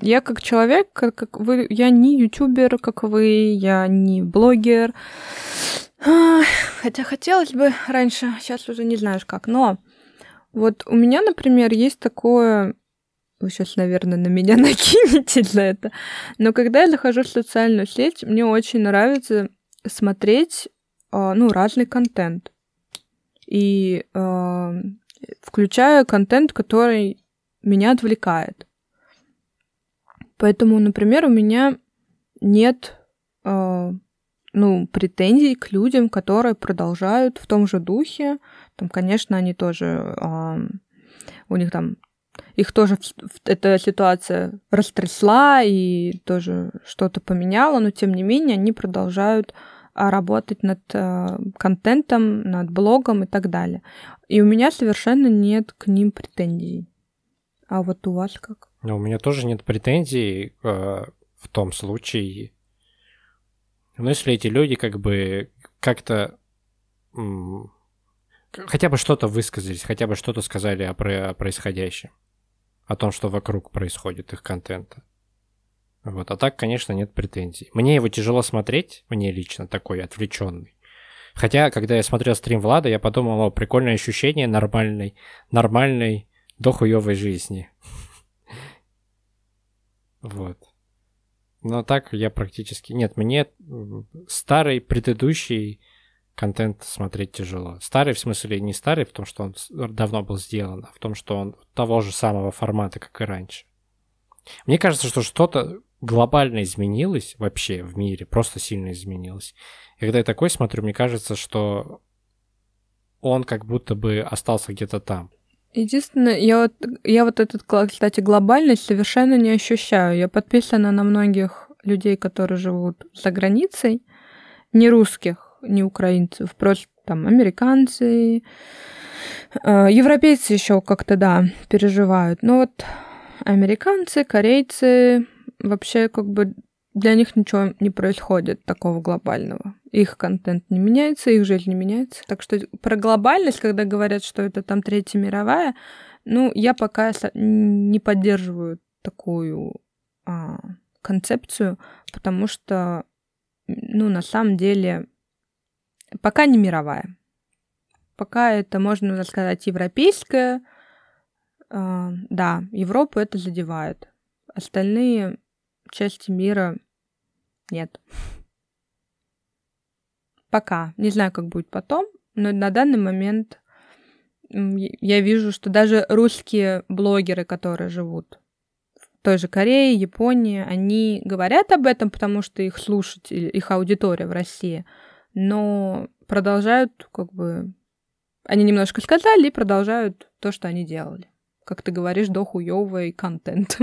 Я как человек, как, как вы, я не ютубер, как вы, я не блогер. Хотя хотелось бы раньше, сейчас уже не знаешь как, но вот у меня, например, есть такое вы сейчас, наверное, на меня накинете за это. Но когда я захожу в социальную сеть, мне очень нравится смотреть, а, ну, разный контент. И э, включая контент, который меня отвлекает. Поэтому, например, у меня нет э, ну, претензий к людям, которые продолжают в том же духе. Там, конечно, они тоже у них там их тоже эта ситуация растрясла и тоже что-то поменяла, но тем не менее они продолжают а, работать над э, контентом, над блогом и так далее. И у меня совершенно нет к ним претензий. А вот у вас как? Ну, у меня тоже нет претензий э, в том случае, ну, если эти люди как бы как-то хотя бы что-то высказались, хотя бы что-то сказали о происходящем о том, что вокруг происходит их контента. Вот. А так, конечно, нет претензий. Мне его тяжело смотреть, мне лично такой отвлеченный. Хотя, когда я смотрел стрим Влада, я подумал, о, прикольное ощущение нормальной, нормальной, до хуевой жизни. Вот. Но так я практически... Нет, мне старый, предыдущий контент смотреть тяжело. Старый, в смысле, не старый, в том, что он давно был сделан, а в том, что он того же самого формата, как и раньше. Мне кажется, что что-то глобально изменилось вообще в мире, просто сильно изменилось. И когда я такой смотрю, мне кажется, что он как будто бы остался где-то там. Единственное, я вот, я вот этот, кстати, глобальность совершенно не ощущаю. Я подписана на многих людей, которые живут за границей, не русских, не украинцев, просто там американцы, э, европейцы еще как-то, да, переживают. Но вот американцы, корейцы, вообще как бы для них ничего не происходит такого глобального. Их контент не меняется, их жизнь не меняется. Так что про глобальность, когда говорят, что это там Третья мировая, ну, я пока не поддерживаю такую а, концепцию, потому что, ну, на самом деле, пока не мировая. Пока это, можно сказать, европейская. А, да, Европу это задевает. Остальные части мира нет. Пока. Не знаю, как будет потом, но на данный момент я вижу, что даже русские блогеры, которые живут в той же Корее, Японии, они говорят об этом, потому что их слушатели, их аудитория в России, но продолжают как бы... Они немножко сказали и продолжают то, что они делали. Как ты говоришь, до хуёвый контент.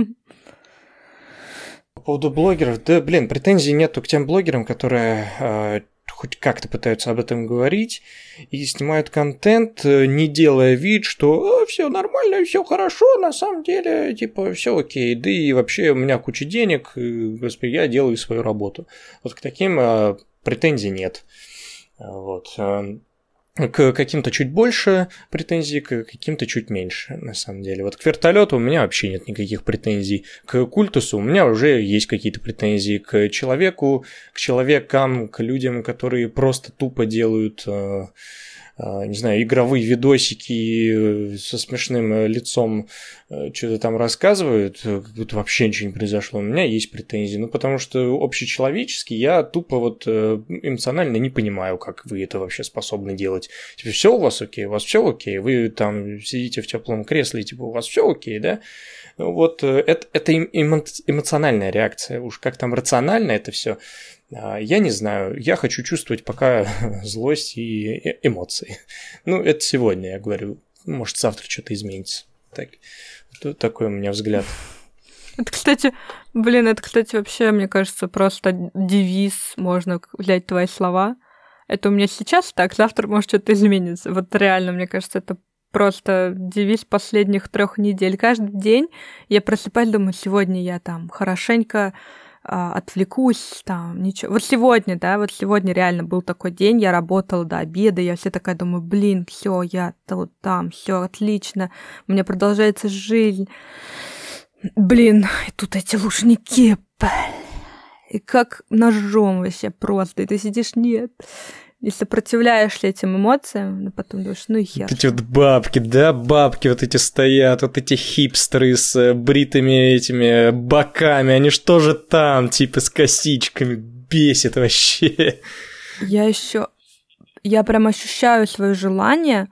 По поводу блогеров, да, блин, претензий нету к тем блогерам, которые э, хоть как-то пытаются об этом говорить и снимают контент, э, не делая вид, что все нормально, все хорошо, на самом деле, типа, все окей, да и вообще у меня куча денег, и, господи, я делаю свою работу. Вот к таким э, претензий нет. Вот. Эм, к каким-то чуть больше претензий, к каким-то чуть меньше, на самом деле. Вот к вертолету у меня вообще нет никаких претензий. К культусу у меня уже есть какие-то претензии. К человеку, к человекам, к людям, которые просто тупо делают э, а, не знаю, игровые видосики э, со смешным э, лицом э, что-то там рассказывают, как будто вообще ничего не произошло. У меня есть претензии, ну потому что общечеловечески я тупо вот эмоционально не понимаю, как вы это вообще способны делать. Типа, все у вас окей, у вас все окей, вы там сидите в теплом кресле, типа, у вас все окей, да? Вот это, это эмоциональная реакция. Уж как там рационально это все, а, я не знаю, я хочу чувствовать пока злость и эмоции. Ну, это сегодня, я говорю. Может, завтра что-то изменится. Так, такой у меня взгляд. Это, кстати, блин, это, кстати, вообще, мне кажется, просто девиз, можно взять твои слова. Это у меня сейчас так, завтра может что-то изменится. Вот реально, мне кажется, это просто девиз последних трех недель. Каждый день я просыпаюсь, думаю, сегодня я там хорошенько отвлекусь, там, ничего. Вот сегодня, да, вот сегодня реально был такой день, я работала до обеда, я все такая думаю, блин, все, я вот там, все отлично, у меня продолжается жизнь. Блин, и тут эти лужники, и как ножом вообще просто, и ты сидишь, нет, и сопротивляешься этим эмоциям, но потом думаешь, ну и хер. Вот эти вот бабки, да, бабки вот эти стоят, вот эти хипстеры с э, бритыми этими боками, они что же там, типа с косичками, бесит вообще. Я еще, я прям ощущаю свое желание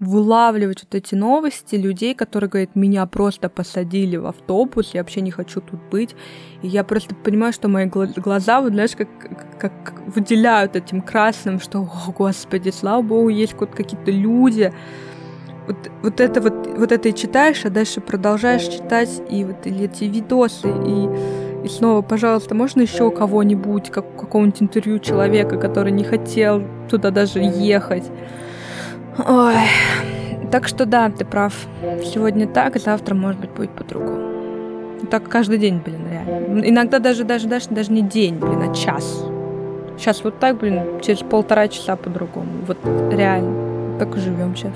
вылавливать вот эти новости людей, которые говорят, меня просто посадили в автобус, я вообще не хочу тут быть. И я просто понимаю, что мои глаза, вот знаешь, как, как, выделяют этим красным, что, о, господи, слава богу, есть вот какие-то люди. Вот, вот это вот, вот это и читаешь, а дальше продолжаешь читать, и вот или эти видосы, и, и снова, пожалуйста, можно еще кого-нибудь, как, какого-нибудь интервью человека, который не хотел туда даже ехать. Ой. Так что да, ты прав. Сегодня так, завтра, может быть, будет по-другому. Так каждый день, блин, реально. Иногда даже, даже, даже, даже не день, блин, а час. Сейчас вот так, блин, через полтора часа по-другому. Вот реально. Так и живем сейчас.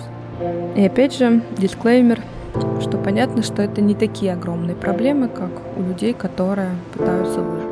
И опять же, дисклеймер, что понятно, что это не такие огромные проблемы, как у людей, которые пытаются выжить.